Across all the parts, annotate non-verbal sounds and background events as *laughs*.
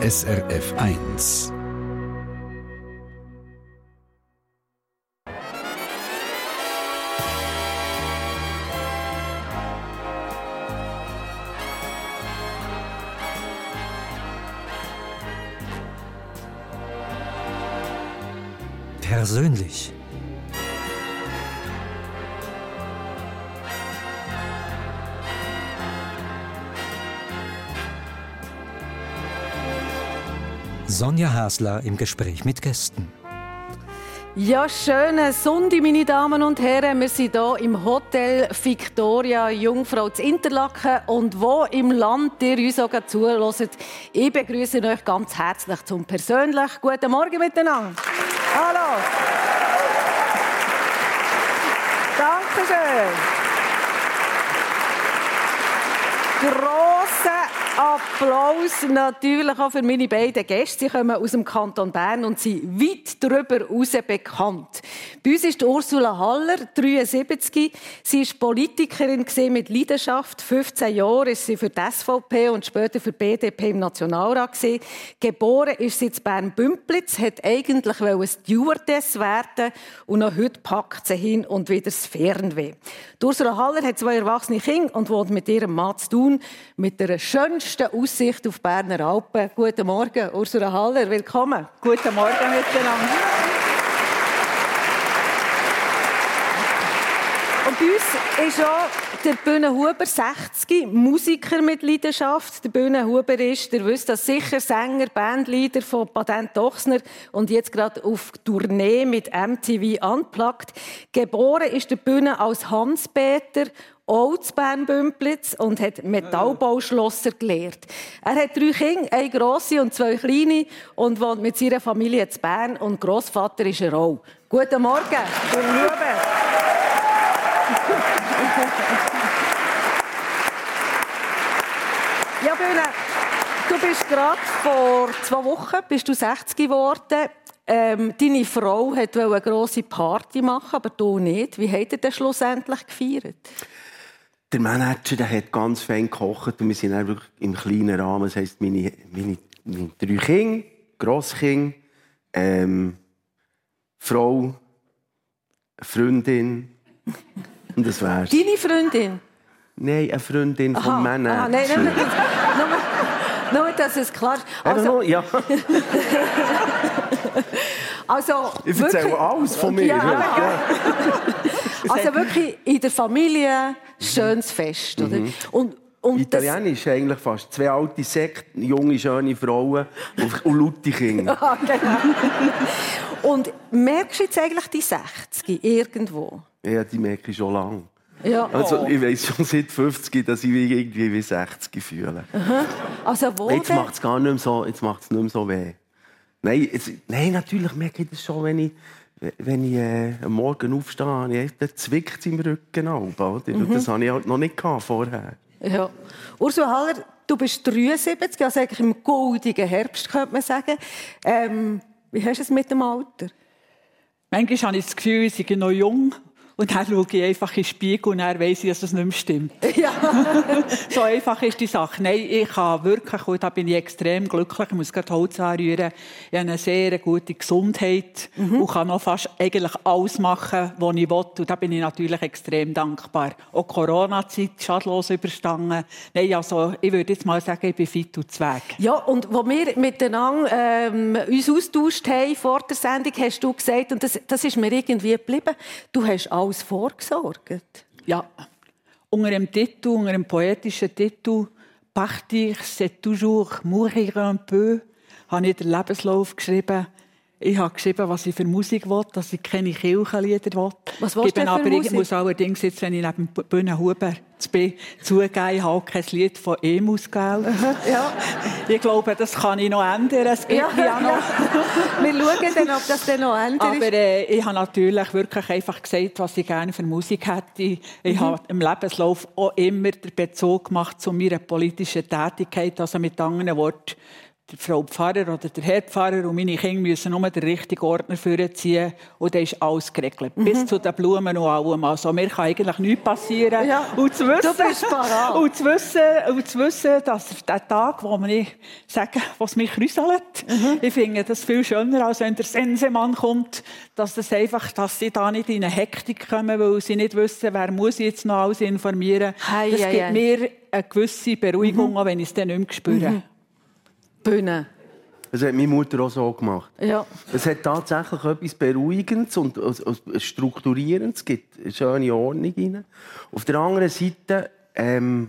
SRF 1. Sonja Hasler im Gespräch mit Gästen. Ja, schöne Sonntag, meine Damen und Herren. Wir sind hier im Hotel Victoria Jungfrau zu Interlaken und wo im Land ihr uns auch zuhört. Ich begrüße euch ganz herzlich zum persönlich guten Morgen miteinander. Hallo. Dankeschön. Grossen Applaus natürlich auch für meine beiden Gäste. Sie kommen aus dem Kanton Bern und sind weit darüber hinaus bekannt. Bei uns ist Ursula Haller, 73. Sie ist Politikerin mit Leidenschaft. 15 Jahre ist sie für die SVP und später für die BDP im Nationalrat. Geboren ist sie in Bern-Bümplitz, hat eigentlich ein Stewardess werden und noch heute packt sie hin und wieder das Fernweh. Ursula Haller hat zwei erwachsene Kinder und wohnt mit ihrem Mann zu tun, mit der schönsten schönsten Aussicht auf Berner Alpen. Guten Morgen, Ursula Haller, willkommen. Guten Morgen miteinander. Und bei uns ist auch der Bühne Huber 60, Musiker mit Leidenschaft. Der Bühne Huber ist, ihr wisst das sicher, Sänger, Bandleader von Patent Ochsner und jetzt gerade auf Tournee mit MTV Unplugged. Geboren ist der Bühne als Hans-Peter auch zu Bern-Bümplitz und hat Metallbauschlosser gelehrt. Er hat drei Kinder, eine grosse und zwei kleine und wohnt mit seiner Familie zu Bern und Großvater ist er auch. Guten Morgen, guten Morgen. *laughs* ja, Bühne, du bist gerade vor zwei Wochen bist du 60 geworden. Ähm, deine Frau wollte eine grosse Party machen, aber du nicht. Wie habt ihr das schlussendlich gefeiert? Der Manager der hat ganz fein gekocht und wir sind wirklich im kleinen Rahmen. Das heisst, meine, meine, meine drei Kinder, Grosskind, ähm, Frau, Freundin und das wär's. Deine Freundin? Nein, eine Freundin aha, vom Manager. Aha, nein, nein, nein, *laughs* nur, nur, dass es klar ist. Also, ja. *laughs* also, ich erzähle alles von mir. Ja, ja. Also wirklich in der Familie schönes Fest. Oder? Mhm. Und, und Italienisch das... eigentlich fast. Zwei alte Sekten, junge, schöne Frauen und laute Kinder. ah, *laughs* genau. Und merkst du jetzt eigentlich die 60 irgendwo? Ja, die merke ich schon lange. Ja. Also, ich weiß schon seit 50, dass ich mich irgendwie wie 60 fühle. Aha. Also wo Jetzt macht es gar nicht mehr so, jetzt macht's nicht mehr so weh. Nein, jetzt, nein, natürlich merke ich das schon, wenn ich wenn ich äh, am Morgen aufstehe, dann zwickt es im Rücken auf. Oder? Mhm. Das hatte ich halt noch nicht vorher. Ja. Ursula Haller, du bist 73, also eigentlich im goldigen Herbst, könnte man sagen. Ähm, wie hast du es mit dem Alter? Manchmal habe ich das Gefühl, ich sei noch jung und dann schaue ich einfach in den Spiegel und dann weiss ich, dass es nicht mehr stimmt. *laughs* Ja. *laughs* so einfach ist die Sache. Nein, ich habe wirklich, und da bin ich extrem glücklich, ich muss gerade Holz anrühren, ich habe eine sehr gute Gesundheit mhm. und kann noch fast eigentlich alles machen, was ich will. Und da bin ich natürlich extrem dankbar. Auch Corona-Zeit schadlos überstanden. Nein, also ich würde jetzt mal sagen, ich bin fit und zweig. Ja, und wo wir miteinander ähm, uns austauscht haben vor der Sendung, hast du gesagt, und das, das ist mir irgendwie geblieben, du hast alles alles vorgesorgt? Ja, unter dem Titel, unter dem poetischen Titel «Partir, c'est toujours mourir un peu» habe ich den Lebenslauf geschrieben. Ich habe geschrieben, was ich für Musik will, dass ich keine Kirchenlieder will. Was willst du für aber Musik? Ich muss allerdings jetzt, wenn ich neben Bühne Huber zugeben, ich habe kein Lied von Emus gewählt. *laughs* ja. Ich glaube, das kann ich noch ändern. Es gibt ja, ja noch. Ja. Wir schauen dann, ob das dann noch ändert. Aber äh, ich habe natürlich wirklich einfach gesagt, was ich gerne für Musik hätte. Ich mhm. habe im Lebenslauf auch immer den Bezug gemacht zu meiner politischen Tätigkeit. Also mit anderen Worten, der Frau Pfarrer oder der Herr Pfarrer und meine Kinder müssen nur den richtigen Ordner vorziehen und dann ist alles geregelt. Mhm. Bis zu den Blumen und allem. Also mir kann eigentlich nichts passieren. Ja. Und zu wissen, *laughs* und zu wissen, und zu wissen dass der Tag, wo ich sage, was mich rüsselt, Mhm. ich finde das viel schöner, als wenn der Sensemann kommt, dass das einfach, dass sie da nicht in eine Hektik kommen, weil sie nicht wissen, wer muss jetzt noch alles informieren. Hei, das hei, gibt hei. mir eine gewisse Beruhigung, auch wenn ich es dann nicht mehr spüre. Bühne. Das hat meine Mutter auch so gemacht. Ja. Es hat tatsächlich etwas Beruhigendes und Strukturierendes. Es gibt eine schöne Ordnung rein. Auf der anderen Seite ähm,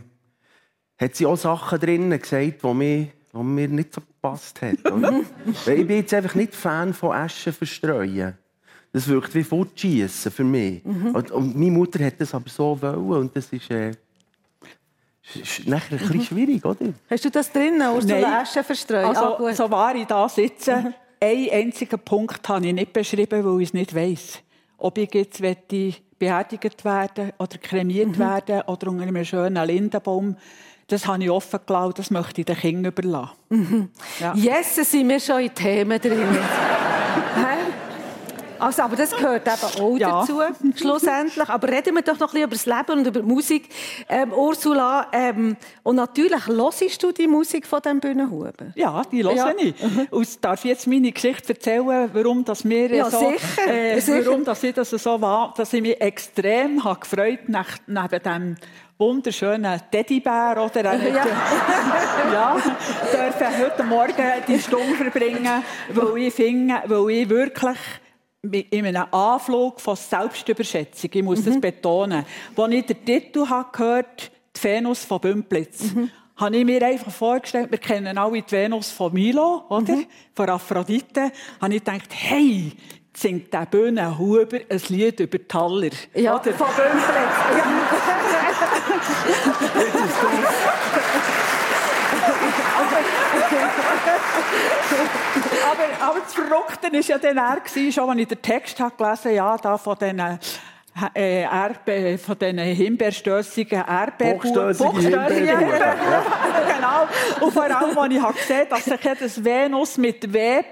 hat sie auch Sachen drin gesagt, die mir, die mir nicht so gepasst haben. *laughs* ich bin jetzt einfach nicht Fan von Aschen verstreuen. Das wirkt wie Fortschießen für mich. Und, und meine Mutter hat das aber so wollen und das ist, äh, ist nachher ein bisschen schwierig, oder? Hast du das drin, Ursula Nein. Asche verstreut? Also, ah, so wahr ich da sitze, einen einzigen Punkt habe ich nicht beschrieben, weil ich es nicht weiss. Ob ich jetzt beerdigt werden oder kremiert werden oder unter einem schönen Lindenbaum, das habe ich offen gelassen, das möchte ich den Kindern überlassen. Ja. Yes, sind wir schon in Themen drin. *laughs* Also, aber das gehört eben auch Ja. dazu, schlussendlich. Aber reden wir doch noch ein bisschen über das Leben und über die Musik. Ähm, Ursula, ähm, und natürlich hörst du die Musik von diesem Bühnenhuber. Ja, die höre Ja. ich. Und darf ich jetzt meine Geschichte erzählen, warum das mir Ja, so, sicher. Äh, Sicher. warum das ich das so war, dass ich mich extrem habe gefreut nach, neben dem wunderschönen Teddybär oder er Ja. *laughs* ja, dürfen heute Morgen die Stunde verbringen, weil ich finde, weil ich wirklich in einem Anflug von Selbstüberschätzung, ich muss das betonen, als ich den Titel habe gehört die Venus von Bümplitz, habe ich mir einfach vorgestellt, wir kennen alle die Venus von Milo, oder? Von Aphrodite, habe ich gedacht, hey, singt der Bühnenhuber ein Lied über die Haller. Ja, oder? von Bümplitz. *laughs* *laughs* aber, aber das Verrückte war ja dann er, schon als ich den Text habe gelesen ja, da von diesen äh, Erdbe von diesen himbeerstössigen Himbeerbuben, *laughs* genau. Und vor allem, als ich habe gesehen dass sich das Venus mit W.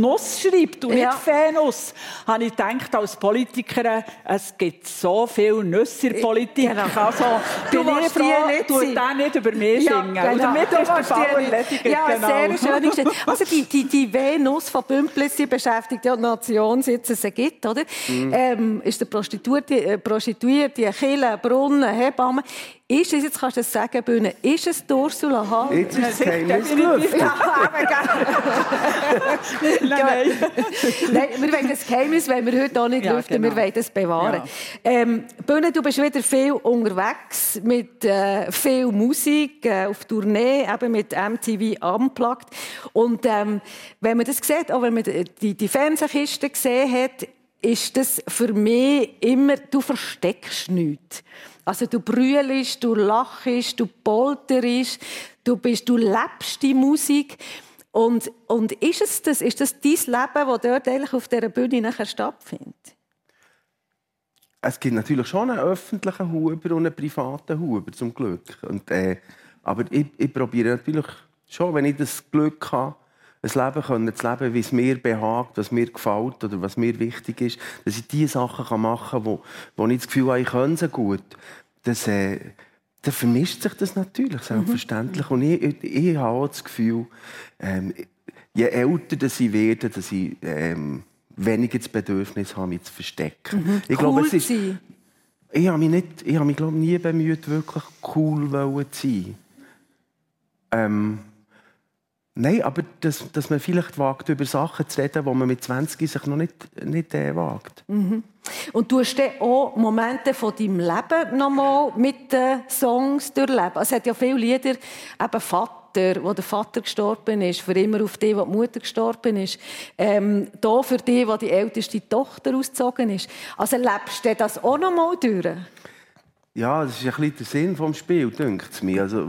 Nuss schreibt und Ja. nicht Venus, habe ich gedacht, als Politikerin, es gibt so viele Nüsse in der Politik. Genau. Also, Du bin ich froh, nicht sein. der nicht über mich singen. genau. Und damit Du ist der Fall erledigt. Ja, genau. sehr schön. *laughs* Also die, die, die Venus von Bümplitz, die beschäftigt ja die Nation, seit es sie gibt, oder? Ähm, ist der Prostituierte, äh, Prostituierte, Kille, Brunnen, Hebamme. Ist es, jetzt kannst du es sagen, Bühne, ist es Ursula Hall? Jetzt ist sicher, Geheimnis gelüftet. *laughs* *laughs* Nein, nein. Nein, wir wollen das Geheimnis wollen wir heute auch nicht Ja, lüften, genau. wir wollen es bewahren. Ja. Ähm, Bühne, du bist wieder viel unterwegs mit äh, viel Musik äh, auf Tournee, eben mit MTV Unplugged. Und ähm, wenn man das sieht, auch wenn man die, die Fernsehkiste gesehen hat, ist das für mich immer, du versteckst nichts. Also du brüllst, du lachst, du polterst, du, bist, du lebst die Musik. Und, und ist es das, ist das dein Leben, das dort eigentlich auf dieser Bühne nachher stattfindet? Es gibt natürlich schon einen öffentlichen Huber und einen privaten Huber, zum Glück. Und, äh, aber ich, ich probiere natürlich schon, wenn ich das Glück habe, ein Leben können zu leben, wie es mir behagt, was mir gefällt oder was mir wichtig ist, dass ich die Sachen machen kann, wo, wo ich das Gefühl habe, ich kann sie gut. Das, äh, dann vermischt sich das natürlich, selbstverständlich. Und ich, ich, ich habe auch das Gefühl, ähm, je älter dass ich werde, dass ich ähm, weniger das Bedürfnis habe, mich zu verstecken. Ich glaube, cool es ist, ich habe mich, nicht, ich habe mich glaube, nie bemüht, wirklich cool zu sein. Ähm, nein, aber dass, dass man vielleicht wagt, über Sachen zu reden, die man mit 20 sich noch nicht, nicht äh, wagt. Und du hast dann auch Momente von deinem Leben nochmal mit den Songs durchleben. Es hat ja viele Lieder, eben Vater, wo der Vater gestorben ist, für immer auf die, wo die Mutter gestorben ist. Ähm, da für die, wo die älteste Tochter ausgezogen ist. Also lebst du das auch nochmal durch? Ja, das ist ein bisschen der Sinn des Spiels, denkt es mir. Also,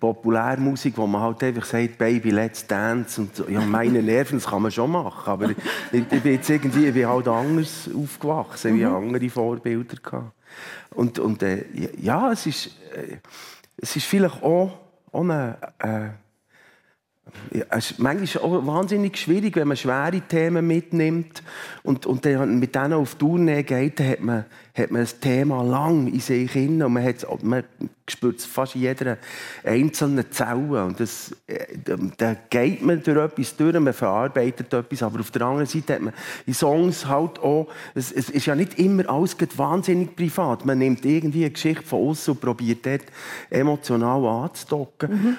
Populärmusik, wo man halt einfach sagt, Baby, let's dance. Und so. ja, meine Nerven, das kann man schon machen. Aber ich, ich bin jetzt irgendwie, ich bin halt anders aufgewachsen, wie andere Vorbilder gehabt. Und, und äh, ja, es ist, äh, es ist vielleicht auch, auch eine, äh, ja, es ist manchmal auch wahnsinnig schwierig, wenn man schwere Themen mitnimmt und, und dann mit denen auf Tournee geht, dann hat man, hat man ein Thema lang in sich hin und man, hat, man spürt es fast in jeder einzelnen Zelle. Und das, äh, da geht man durch etwas durch, man verarbeitet etwas, aber auf der anderen Seite hat man in Songs halt auch, es, es ist ja nicht immer alles wahnsinnig privat. Man nimmt irgendwie eine Geschichte von uns und probiert dort emotional anzudocken. Mhm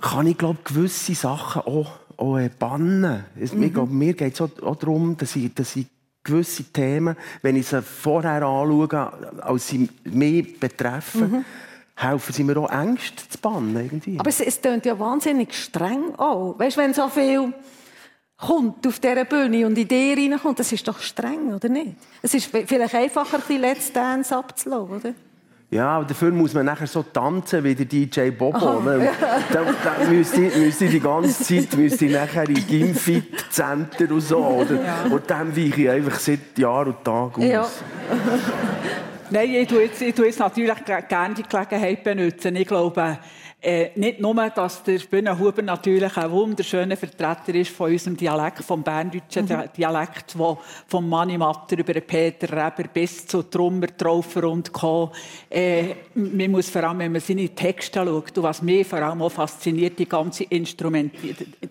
kann ich glaube gewisse Sachen auch, auch äh, bannen. Mhm. Glaub, mir geht es auch, auch darum, dass ich, dass ich gewisse Themen, wenn ich sie vorher anschaue, als sie mich betreffen, mhm. helfen sie mir auch Ängste zu bannen. Irgendwie. Aber es, es klingt ja wahnsinnig streng auch. Weißt, wenn so viel kommt auf dieser Bühne und in dir reinkommt, das ist doch streng, oder nicht? Es ist vielleicht einfacher, die Let's Dance abzulassen, oder? Ja, aber dafür muss man nachher so tanzen wie der DJ Bobo. Ne? Da, da müsste, müsste die ganze Zeit müsste ich nachher in Gimfit Center und so. Oder? Ja. Und dann weiche ich einfach seit Jahr und Tag aus. Ja. *laughs* Nein, ich tue, jetzt, ich tue jetzt natürlich gerne die Gelegenheit benutzen. Ich glaube, äh, nicht nur, dass der Bühnenhuber natürlich ein wunderschöner Vertreter ist von unserem Dialekt, vom berndeutschen mhm. Dialekt, wo vom Manni Matter über Peter Reber bis zu Trummer, Traufer und Co. Äh, man muss vor allem, wenn man seine Texte schaut, und was mich vor allem auch fasziniert, die ganze Instrument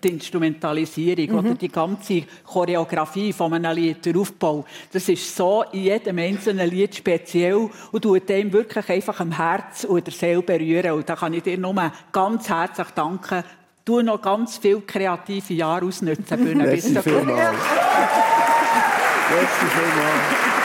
die Instrumentalisierung mhm. oder die ganze Choreografie von einem Lied, der Aufbau, das ist so in jedem einzelnen Lied speziell und tut dem wirklich einfach am Herz und der Seele berühren. Und da kann ich dir nur ganz herzlich danken. Du noch ganz viele kreative Jahre ausnutzen, Bühne. Merci vielmals. Merci vielmals.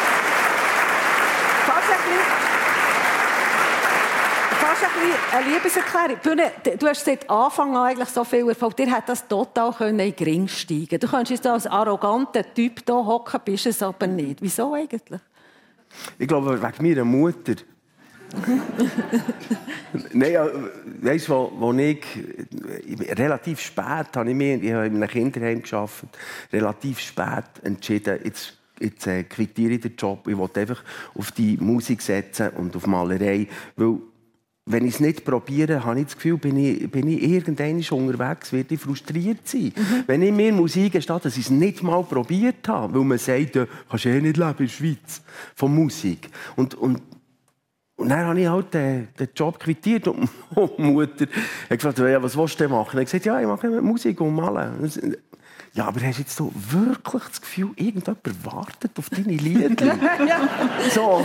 eine Liebeserklärung. Bühne, du hast seit Anfang an eigentlich so viel Erfolg. Dir hat das total in den Ring steigen Du kannst jetzt als arroganter Typ hier hocken, bist es aber nicht. Wieso eigentlich? Ich glaube, wegen meiner Mutter. Nein, ja, weißt du, wo, wo ich relativ spät habe ich mir, ich habe in einem Kinderheim geschafft, relativ spät entschieden, jetzt, jetzt äh, quittiere ich den Job. Ich wollte einfach auf die Musik setzen und auf Malerei, weil wenn ich es nicht probiere, habe ich das Gefühl, bin ich, bin ich irgendwann unterwegs, werde ich frustriert sein. Mhm. Wenn ich mir Musik gestehe, dass ich es nicht mal probiert habe, weil man sagt, du kannst eh nicht leben in der Schweiz von Musik. Und, und und dann habe ich halt den, den Job quittiert *laughs* und die Mutter hat gefragt, ja, was willst du denn machen? Er hat gesagt, ja, ich mache Musik und malen. Ja, aber hast jetzt so wirklich das Gefühl, irgendjemand wartet auf deine Lieder? *laughs* so.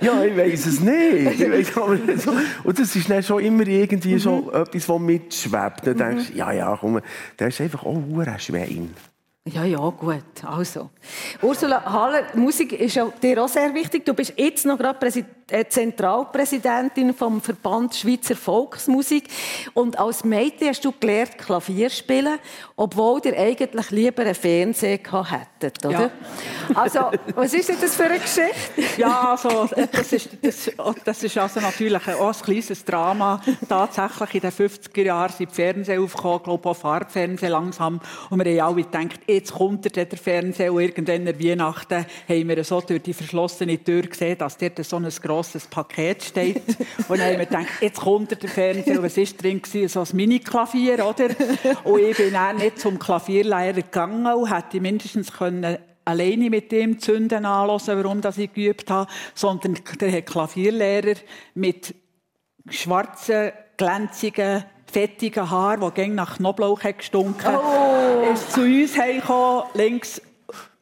ja, ich weiß es nicht. Ich weiss, aber so. Und das ist dann schon immer irgendwie mhm. schon etwas, das mitschwebt. Dann denkst du, ja, ja, komm, der ist einfach auch ein Schwein. Ja, ja, gut. Also. Ursula Haller, Musik ist ja dir auch sehr wichtig. Du bist jetzt noch gerade Präsid äh, Zentralpräsidentin vom Verband Schweizer Volksmusik. Und als Mädchen hast du gelernt, Klavier spielen, obwohl ihr eigentlich lieber einen Fernseher hättet, oder? Ja. Also, was ist denn das für eine Geschichte? Ja, also, das ist, das, das ist also natürlich auch ein kleines Drama. Tatsächlich in den 50er Jahren sind die Fernseher aufgekommen, ich glaube auch Farbfernsehen langsam. Und wir haben alle gedacht, jetzt kommt der Fernseher und irgendwann an Weihnachten haben wir so durch die verschlossene Tür gesehen, dass dort so ein grosses Paket steht. *laughs* und dann haben wir gedacht, jetzt kommt der Fernseher was war drin? So ein Mini-Klavier, oder? Und ich bin dann nicht zum Klavierlehrer gegangen und hätte mindestens können alleine mit dem Zünden anhören, warum das ich geübt habe, sondern der Klavierlehrer mit schwarzen, glänzigen fettigen Haar, die gegen nach Knoblauch gestunken oh. ist zu uns heimgekommen, links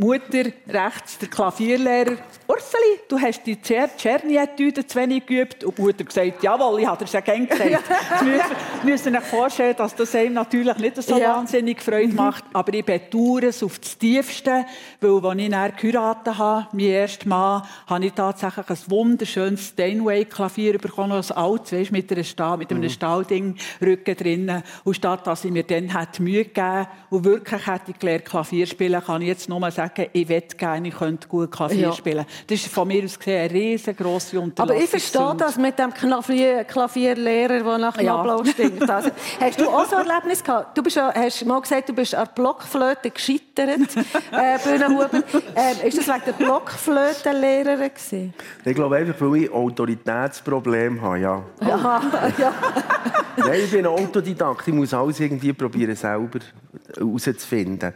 Mutter, rechts der Klavierlehrer. Urseli, du hast die Czernietüte zu wenig geübt. Und die Mutter gesagt, jawohl, ich habe es ja gerne gesagt. *laughs* Jetzt müssen, euch vorstellen, dass das einem natürlich nicht so ja. wahnsinnig Freude mhm. macht. Aber ich bedauere es auf das Tiefste, weil als ich dann geheiratet habe, mein erstes Mal, habe ich tatsächlich ein wunderschönes Steinway-Klavier bekommen, als alt, weißt, mit, einer Stahl, mit einem mhm. Stahlding Rücken drinnen. Und statt dass ich mir dann Mühe gegeben und wirklich hätte gelernt, Klavier spielen, kann ich jetzt nur sagen, sagen, ich möchte gerne, ich könnte gut Klavier Ja. spielen. Das ist von mir aus gesehen eine riesengroße Aber Unterlassung. ich verstehe das mit dem Klavier, Klavierlehrer, der nach Ja. Knoblauch stinkt. Also, *laughs* hast du auch so ein Erlebnis gehabt? Du bist ja, hast mal gesagt, du bist an der Blockflöte gescheitert, *laughs* äh, Bühnenhuber. Ähm, ist das wegen der Blockflötenlehrerin gewesen? Ich glaube einfach, weil ich Autoritätsprobleme habe, ja. Aha, ja. *laughs* Nein, ich bin Autodidakt. Ich muss alles irgendwie probieren, selber herauszufinden.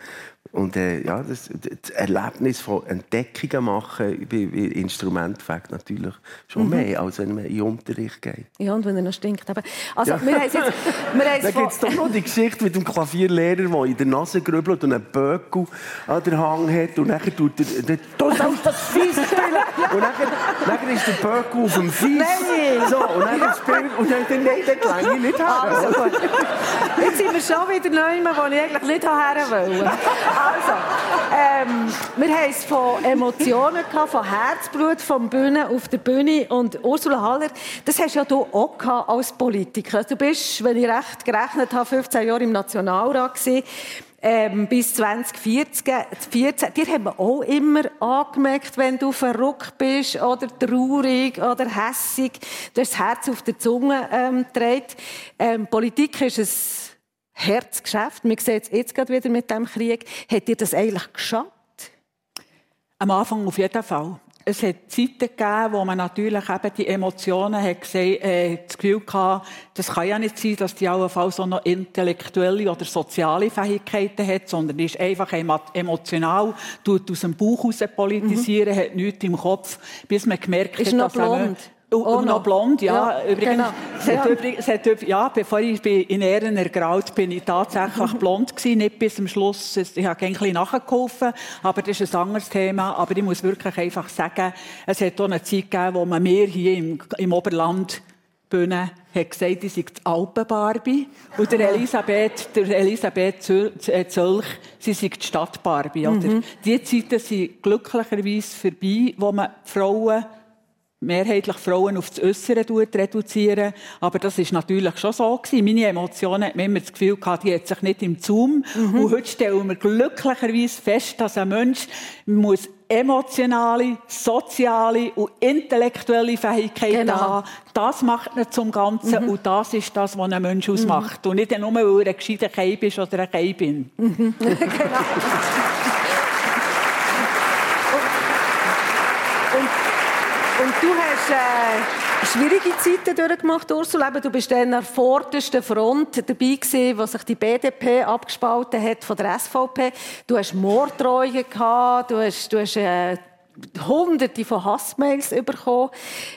Und äh, ja, das, das Erlebnis von Entdeckungen machen bei, bei Instrumentfakt natürlich schon mehr, als wenn man in den Unterricht geht. ja, und wenn er noch stinkt. eben. Also, Ja. wir haben jetzt... *laughs* Wir haben Dann gibt es doch noch die Geschichte mit dem Klavierlehrer, der in der Nase grübelt und einen Böckel an der Hang hat. Und dann tut er... der- Du sollst das Fies spielen! *laughs* Und dann, dann ist der Böckel auf dem Fies. Nein! So, und dann spielt... Und dann, dann, nein, dann gelange ich nicht her. Also. Jetzt sind wir schon wieder neu, wo ich eigentlich nicht her wollte. Also, ähm, wir haben es von Emotionen gehabt, von Herzblut, vom Bühne auf der Bühne. Und Ursula Haller, das hast ja du auch gehabt als Politiker. Du bist, wenn ich recht gerechnet habe, 15 Jahre im Nationalrat gewesen. Ähm, bis 2014. 14. Dir haben wir auch immer angemerkt, wenn du verrückt bist oder traurig oder hässig. Du hast das Herz auf der Zunge ähm, gedreht. Ähm, Politik ist ein Herzgeschäft. Wir sehen es jetzt gerade wieder mit dem Krieg. Hat dir das eigentlich geschadet? Am Anfang auf jeden Fall. Es hat Zeiten gegeben, wo man natürlich eben die Emotionen hat gesehen, äh, das Gefühl hatte, das kann ja nicht sein, dass die allenfalls auch noch intellektuelle oder soziale Fähigkeiten hat, sondern ist einfach emo- emotional, tut aus dem Bauch raus politisieren, hat nichts im Kopf, bis man gemerkt Mhm. Ist hat, dass blond. Und, Auch und noch blond, ja. Ja, übrigens, genau. es hat Ja. übrigens, hat, ja, bevor ich in Ehren ergraut bin, ich tatsächlich *laughs* blond gewesen, nicht bis zum Schluss. Ich habe ein bisschen nachgeholfen, aber das ist ein anderes Thema. Aber ich muss wirklich einfach sagen, es hat auch eine Zeit gegeben, wo man mir hier im, im Oberland Bühne hat gesagt, ich sei die Alpen-Barbie. Und der *laughs* Elisabeth, der Elisabeth äh, Zölch, sie sei die Stadt-Barbie. Oder? Die Zeiten sind glücklicherweise vorbei, wo man Frauen mehrheitlich Frauen auf das Äußere reduzieren. Aber das ist natürlich schon so gewesen. Meine Emotionen hat man immer das Gefühl gehabt, die hat sich nicht im Zoom. Und heute stellen wir glücklicherweise fest, dass ein Mensch muss emotionale, soziale und intellektuelle Fähigkeiten Genau. haben. Das macht ihn zum Ganzen. Und das ist das, was einen Mensch ausmacht. Und nicht nur, weil er ein gescheiter Keib ist oder ein Keibin. Und *laughs* du hast äh, schwierige Zeiten durchgemacht, Ursula. Du bist dann an der vordersten Front dabei gewesen, wo sich die BDP abgespalten hat von der SVP. Du hast Morddrohungen gehabt, du hast, du hast äh, Hunderte von Hassmails bekommen.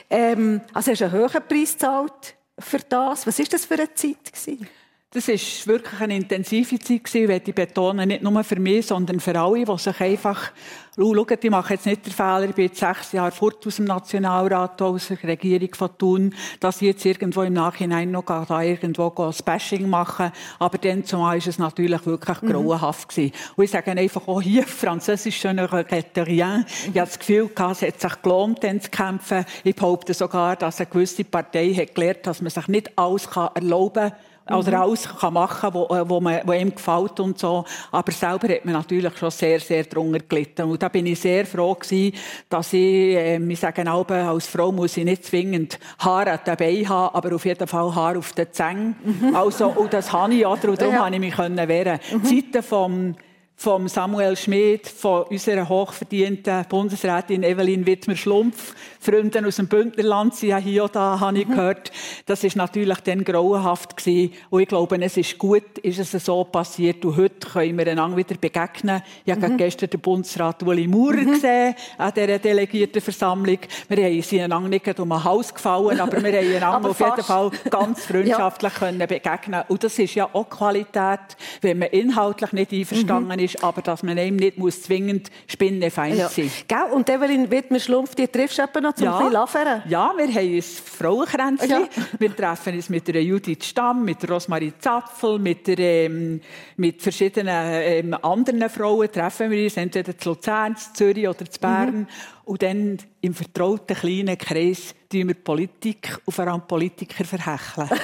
Ähm, also hast du einen hohen Preis gezahlt für das. Was ist das für eine Zeit gewesen? Das ist wirklich eine intensive Zeit gewesen, möchte ich betonen, nicht nur für mich, sondern für alle, die sich einfach, oh, schaut, ich mache jetzt nicht den Fehler, ich bin jetzt sechs Jahre fort aus dem Nationalrat, aus der Regierung von Thun, dass ich jetzt irgendwo im Nachhinein noch da irgendwo das Bashing machen, aber dann zumal ist es natürlich wirklich grauenhaft gewesen. Und ich sage einfach auch hier, französisch, je ne regrette rien. Ich habe das Gefühl gehabt, es hat sich gelohnt, dann zu kämpfen. Ich behaupte sogar, dass eine gewisse Partei hat gelernt, dass man sich nicht alles kann erlauben kann, oder alles kann machen wo, äh, wo, man, wo ihm gefällt und so. Aber selber hat man natürlich schon sehr, sehr drunter gelitten. Und da bin ich sehr froh gewesen, dass ich, äh, ich sage auch, als Frau muss ich nicht zwingend Haare Beinen haben, aber auf jeden Fall Haare auf den Zängen. Also, und das habe ich? Und darum Ja. konnte ich mich können wehren. Zeiten vom vom Samuel Schmid, von unserer hochverdienten Bundesrätin Evelyn Wittmer-Schlumpf, Freundin aus dem Bündnerland, sie haben hier und da, habe ich gehört. Das ist natürlich dann grauenhaft gewesen. Und ich glaube, es ist gut, ist es so passiert. Und heute können wir einander wieder begegnen. Ich habe gerade gestern den Bundesrat Uli Maurer gesehen, an dieser Delegiertenversammlung. Wir haben sie einander nicht um den Hals gefallen, aber wir haben einander *laughs* auf jeden. Fall ganz *laughs* freundschaftlich können begegnen. Und das ist ja auch Qualität, wenn man inhaltlich nicht einverstanden ist, aber dass man eben nicht muss zwingend spinnenfeind Ja. sein Gell? Und Evelyn Wittmer-Schlumpf, die triffst du noch zum ja. Laveren? ja, wir haben ein Frauenkränzchen. Ja. Wir treffen uns mit der Judith Stamm, mit der Rosmarie Zapfel, mit, der, ähm, mit verschiedenen ähm, anderen Frauen treffen wir uns, entweder zu Luzern, zu Zürich oder zu Bern. Und dann im vertrauten kleinen Kreis tun wir Politik und vor allem Politiker verhecheln. *laughs* *laughs*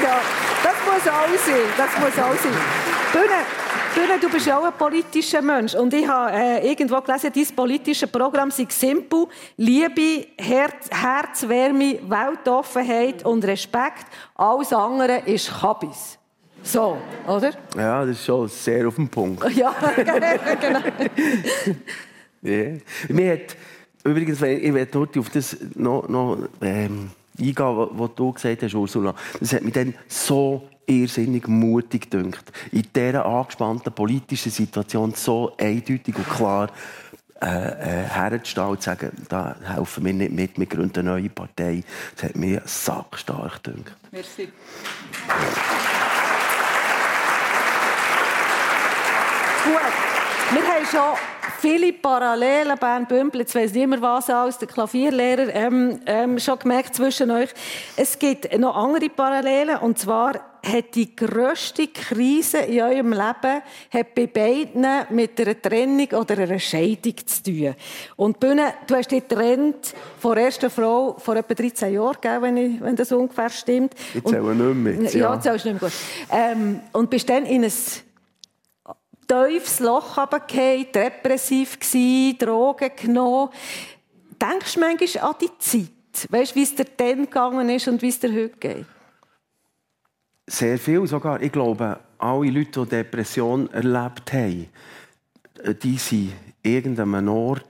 Ja, muss auch sein. Das muss auch sein. Bühne, Bühne, du bist ja auch ein politischer Mensch. Und ich habe äh, irgendwo gelesen, dein politisches Programm sei simpel. Liebe, Herz, Herzwärme, Weltoffenheit und Respekt. Alles andere ist Kabis. So, oder? Ja, das ist schon sehr auf den Punkt. *laughs* Ja, *laughs* genau. yeah. Mir hat, übrigens, ich werde heute auf das noch, noch ähm, eingehen, was du gesagt hast, Ursula. Das hat mich dann so irrsinnig mutig gedacht, in dieser angespannten politischen Situation so eindeutig und klar äh, äh, herzustehen und zu sagen, da helfen wir nicht mit, wir gründen eine neue Partei. Das hat mir sackstark gedacht. Merci. Gut, wir haben schon viele Parallelen, Bern Bümpel, jetzt weiss niemand was aus, der Klavierlehrer, ähm, ähm, schon gemerkt zwischen euch. Es gibt noch andere Parallelen, und zwar hat die grösste Krise in eurem Leben hat bei beiden mit einer Trennung oder einer Scheidung zu tun. Und Bühne, du hast dich getrennt von der ersten Frau vor etwa 13 Jahren, gell, wenn, ich, wenn das ungefähr stimmt. Ich zähle nicht mehr mit, Ja, ja. zählst nicht mehr gut. Ähm, und bist dann in ein tiefes Loch runtergefallen, depressiv gsi, Drogen genommen. Denkst du manchmal an die Zeit? Weißt du, wie es dir dann gegangen ist und wie es dir heute geht? Sehr viel sogar. Ich glaube, alle Leute, die Depression erlebt haben, die sind irgendeinem Ort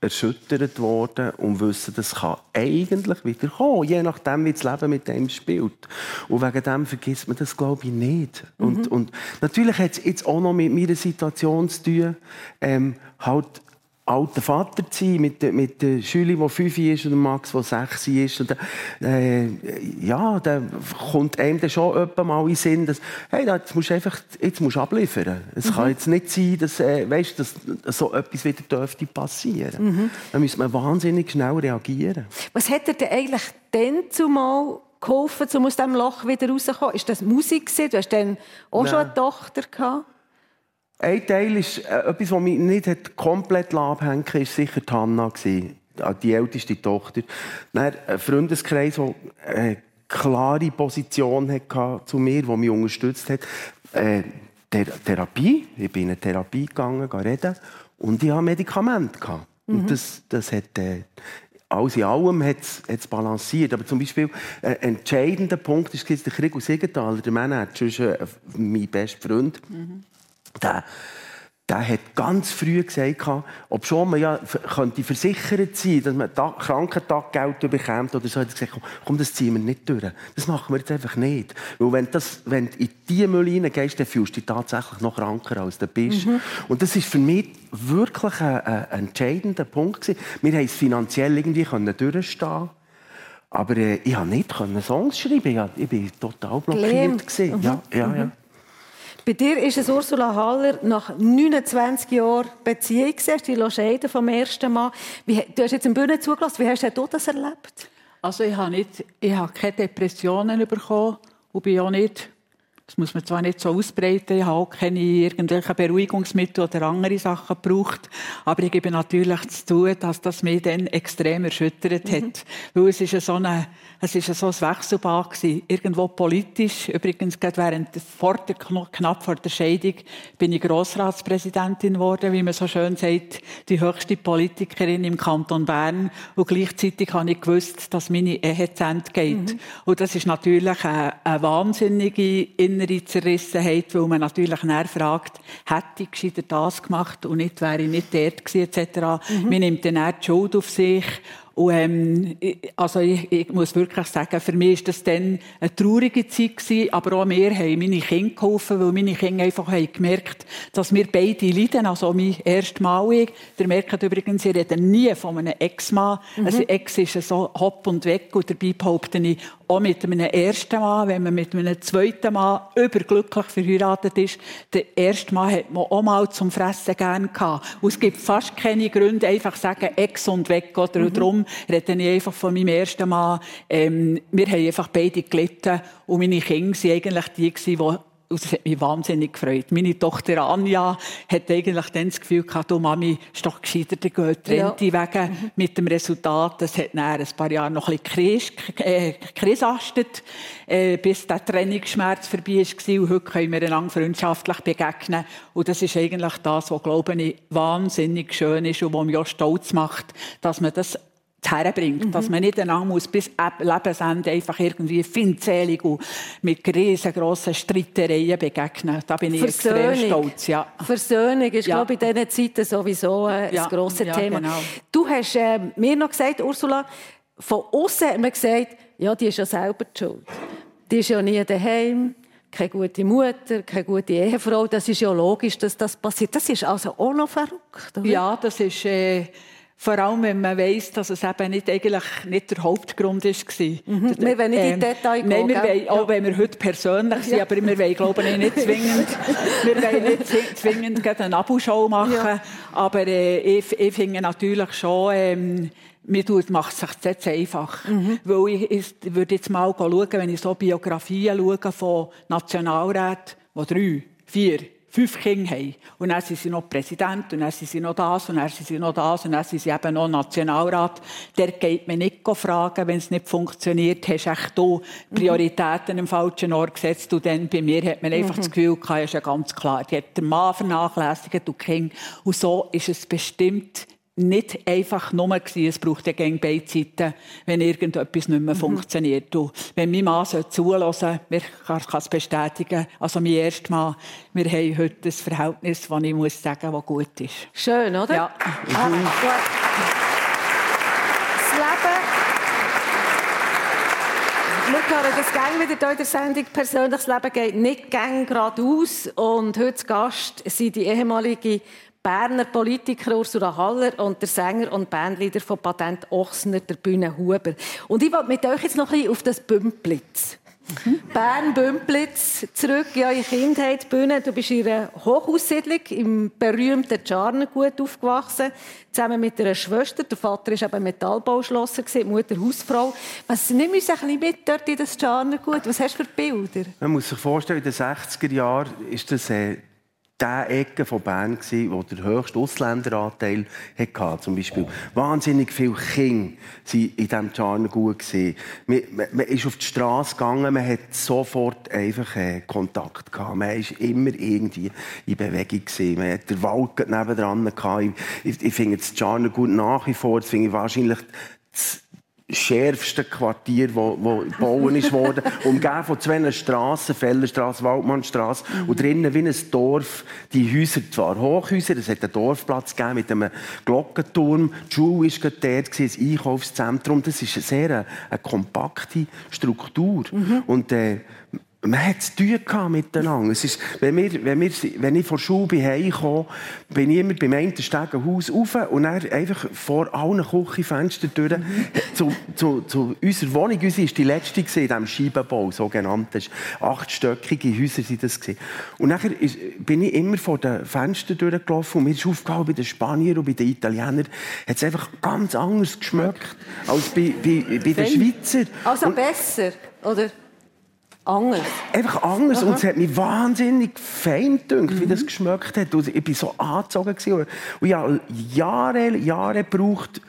erschüttert worden und wissen, das kann eigentlich wieder kommen, je nachdem, wie das Leben mit dem spielt. Und wegen dem vergisst man das, glaube ich, nicht. Mhm. Und, und natürlich hat es jetzt auch noch mit meiner Situation zu tun, ähm, halt alter Vater zu sein, mit, der- mit der Schüler, die fünf ist, und Max, der sechs ist. Und, äh, ja, da kommt einem dann schon jemand mal in den Sinn, dass, hey, jetzt musst du einfach jetzt musst du abliefern. Es kann jetzt nicht sein, dass, äh, weißt, dass so etwas wieder dürfte passieren. Da müssen wir wahnsinnig schnell reagieren. Was hat dir denn eigentlich dann zumal geholfen, um aus diesem Loch wieder rauszukommen? Ist das Musik? gewesen? Du hast dann auch schon Nein. eine Tochter gehabt? Ein Teil ist, äh, etwas, was mich nicht komplett abhängen war sicher die Hanna. gewesen, Die älteste Tochter. Dann ein Freundeskreis, der eine klare Position hatte zu mir, der mich unterstützt hat. Äh, Ther Therapie. Ich bin in eine Therapie gegangen, reden. Und ich hatte Medikamente. gehabt. Und das, das hat... Äh, alles in allem hat es balanciert. Aber zum Beispiel ein entscheidender Punkt ist der Krieg Siegenthaler, der Manager, ist äh, mein bester Freund. Der, der hat ganz früh gesagt, ob schon man ja könnte versichert sein, dass man Krankentaggeld bekommt oder so, hat er gesagt, komm, komm, das ziehen wir nicht durch. Das machen wir jetzt einfach nicht. Weil wenn, das, wenn du in diese Müll hineingehst, dann fühlst du dich tatsächlich noch kranker, als du bist. Und das ist für mich wirklich ein, ein entscheidender Punkt gewesen. Wir haben es finanziell irgendwie können durchstehen aber äh, ich konnte nicht Songs schreiben. Ich, bin total blockiert. Gewesen. Ja, ja, ja. Bei dir ist es Ursula Haller nach 29 Jahren Beziehung du dich scheiden vom ersten Mal. Wie, du hast jetzt im Bühne zugelassen. Wie hast du das erlebt? Also ich habe, nicht, ich habe keine Depressionen bekommen und bin auch nicht, das muss man zwar nicht so ausbreiten, ich habe auch keine irgendwelche Beruhigungsmittel oder andere Sachen gebraucht, aber ich gebe natürlich zu tun, dass das mich dann extrem erschüttert hat. Weil es ist ja so eine, es ist ja so ein Wechselbad gewesen. Irgendwo politisch, übrigens gerade während, vor der, knapp vor der Scheidung, bin ich Grossratspräsidentin geworden, wie man so schön sagt, die höchste Politikerin im Kanton Bern. Und gleichzeitig habe ich gewusst, dass meine Ehe zu Ende geht. Und das ist natürlich eine, eine wahnsinnige innere Zerrissenheit, weil man natürlich näher fragt, hätte ich gescheiter das gemacht und nicht, wäre ich nicht dort gewesen, etc. Man nimmt dann eher die Schuld auf sich. Und, ähm, ich- also ich, ich muss wirklich sagen, für mich war das dann eine traurige Zeit gewesen, aber auch mir haben meine Kinder geholfen, weil meine Kinder einfach haben gemerkt, dass wir beide leiden, also mein erstes Mal ich. Ihr merkt übrigens, ich rede nie von einem Ex-Mann. Also Ex ist so hopp und weg und dabei behaupte ich, auch mit einem ersten Mann, wenn man mit einem zweiten Mann überglücklich verheiratet ist, der erste Mann hat man auch mal zum Fressen gern gehabt. Und es gibt fast keine Gründe, einfach zu sagen, Ex und weg, oder? Und darum rede ich einfach von meinem ersten Mann. Ähm, wir haben einfach beide gelitten und meine Kinder waren eigentlich die, die und das hat mich wahnsinnig gefreut. Meine Tochter Anja hat eigentlich dann das Gefühl gehabt, du Mami, ist doch gescheiter, der geht Rente ja. wegen. Mhm. Mit dem Resultat, das hat nach ein paar Jahre noch ein bisschen gekrisastet, äh, bis der Trainingsschmerz vorbei war. Und heute können wir einander freundschaftlich begegnen. Und das ist eigentlich das, was, glaube ich, wahnsinnig schön ist und was mich auch stolz macht, dass man das herbringt. Mhm. Dass man nicht einander muss bis Lebensende einfach irgendwie findzählig und mit riesengroßen Streitereien begegnen. Da bin ich Versöhnung. extrem stolz. Ja. Versöhnung ist, ja. glaube ich, in diesen Zeiten sowieso äh, ja. ein grosses ja, Thema. Genau. Du hast äh, mir noch gesagt, Ursula, von außen hat man gesagt, ja, die ist ja selber die schuld. Die ist ja nie daheim, keine gute Mutter, keine gute Ehefrau. Das ist ja logisch, dass das passiert. Das ist also auch noch verrückt. Oder? Ja, das ist... Äh vor allem, wenn man weiss, dass es eben nicht, eigentlich nicht der Hauptgrund war. Mhm. Wir wollen nicht ähm, in Detail gehen. Nein, wir wollen, auch wenn wir heute persönlich sind, ja. aber wir wollen, glaube ich, nicht zwingend, *laughs* wir wollen nicht zwingend eine Abushow machen. Ja. Aber äh, ich, ich finde natürlich schon, ähm, mir macht es sich jetzt einfach. Mhm. Weil ich, ich würde jetzt mal schauen, wenn ich so Biografien schaue von Nationalräten, die drei, vier, fünf Kinder haben. Und dann sind sie noch Präsident, und dann sind sie noch das, und dann sind sie noch das, und dann sind sie eben noch Nationalrat. Der geht mir nicht fragen, wenn es nicht funktioniert, hast du echt du Prioritäten mhm. im falschen Ort gesetzt. Und dann bei mir hat man einfach mhm. das Gefühl gehabt, ist ja ganz klar, die hat den Mann vernachlässigt, und Kind. Und so ist es bestimmt nicht einfach nur gewesen, es braucht ja gegen beide Seiten, wenn irgendetwas nicht mehr mhm. funktioniert. Und wenn mein Mann zulassen ich kann es bestätigen, also mein erstes Mal, wir haben heute ein Verhältnis, das ich muss sagen, das gut ist. Schön, oder? Ja. Ah, mhm. Das Leben wir hören das gang wieder in der Sendung. Persönliches Leben geht nicht gang geradeaus. Und heute Gast sind die ehemalige Berner Politiker Ursula Haller und der Sänger und Bandleader von Patent Ochsner, der Bühne Huber. Und ich wollte mit euch jetzt noch ein bisschen auf das Bümplitz. Mhm. Bern Bümplitz zurück in eure Kindheit, Bühne. Du bist in einer Hochhaussiedlung im berühmten Czarnergut aufgewachsen, zusammen mit einer Schwester. Der Vater war eben Metallbauschlosser, die Mutter Hausfrau. Was nimm uns ein bisschen mit dort in das Czarnergut? Was hast du für Bilder? Man muss sich vorstellen, in den 60er Jahren ist das äh, der Ecke von Bern, wo der höchste Ausländeranteil hatte. Zum Beispiel wahnsinnig viele Kinder waren in diesem Charnergut. Man, man, man ist auf die Straße gegangen, man hat sofort einfach äh, Kontakt gehabt. Man war immer irgendwie in Bewegung. Gewesen. Man hat den Wald nebendran gehabt. Ich, ich, ich finde das Charnergut nach wie vor, das finde ich wahrscheinlich das schärfsten Quartier, wo, wo gebaut ist worden, *laughs* umgeben von zwei Strassen, Fellerstraße, Waldmannstraße, mhm. und drinnen wie ein Dorf, die Häuser, zwar Hochhäuser, es hat einen Dorfplatz gegeben mit einem Glockenturm, die Schule war dort, das Einkaufszentrum, das ist eine sehr eine, eine kompakte Struktur. Mhm. Und, äh, man hat es tun miteinander. Es ist, wenn, wir, wenn, wir, wenn ich von der Schule heimkomme, bin ich immer beim einen Stegenhaus rauf und dann einfach vor allen Küchenfenstern durch mhm. zu, zu, zu unserer Wohnung. Unsere war die letzte in diesem Scheibenbau, sogenannte. Achtstöckige Häuser waren das. Und dann bin ich immer vor den Fenstern durchgelaufen und mir ist aufgefallen, bei den Spaniern und bei den Italienern hat es einfach ganz anders geschmeckt als bei, bei, bei den Schweizern. Also und, besser, oder? Anders? Einfach anders. Aha. Und es hat mich wahnsinnig fein gedacht, mhm. wie das geschmeckt hat. Und ich war so angezogen. Und ich habe Jahre, Jahre gebraucht,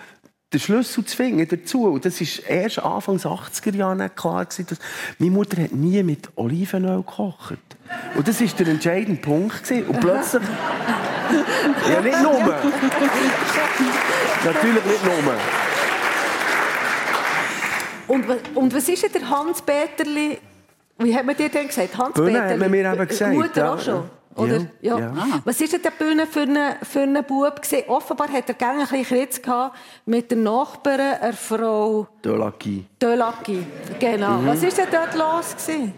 den Schlüssel zu finden dazu. Und das war erst Anfang 80er Jahre klar. Gewesen, dass meine Mutter hat nie mit Olivenöl gekocht. Und das war der entscheidende Punkt. Gewesen. Und plötzlich... *laughs* ja, nicht nur. Natürlich nicht nur. Und, und was ist denn der Hans-Peterli wie hat man dir denn gesagt? Hans-Peter? hat man mir eben gesagt. Mutter ja. auch schon? Oder? Ja. ja. ja. Was war denn der Bühne für einen, für einen Bub? Gewesen? Offenbar hat er gerne ein bisschen Kritz mit der Nachbarin, einer Frau... Dölaki. Dölaki, genau. Mhm. Was war denn dort los? Gewesen?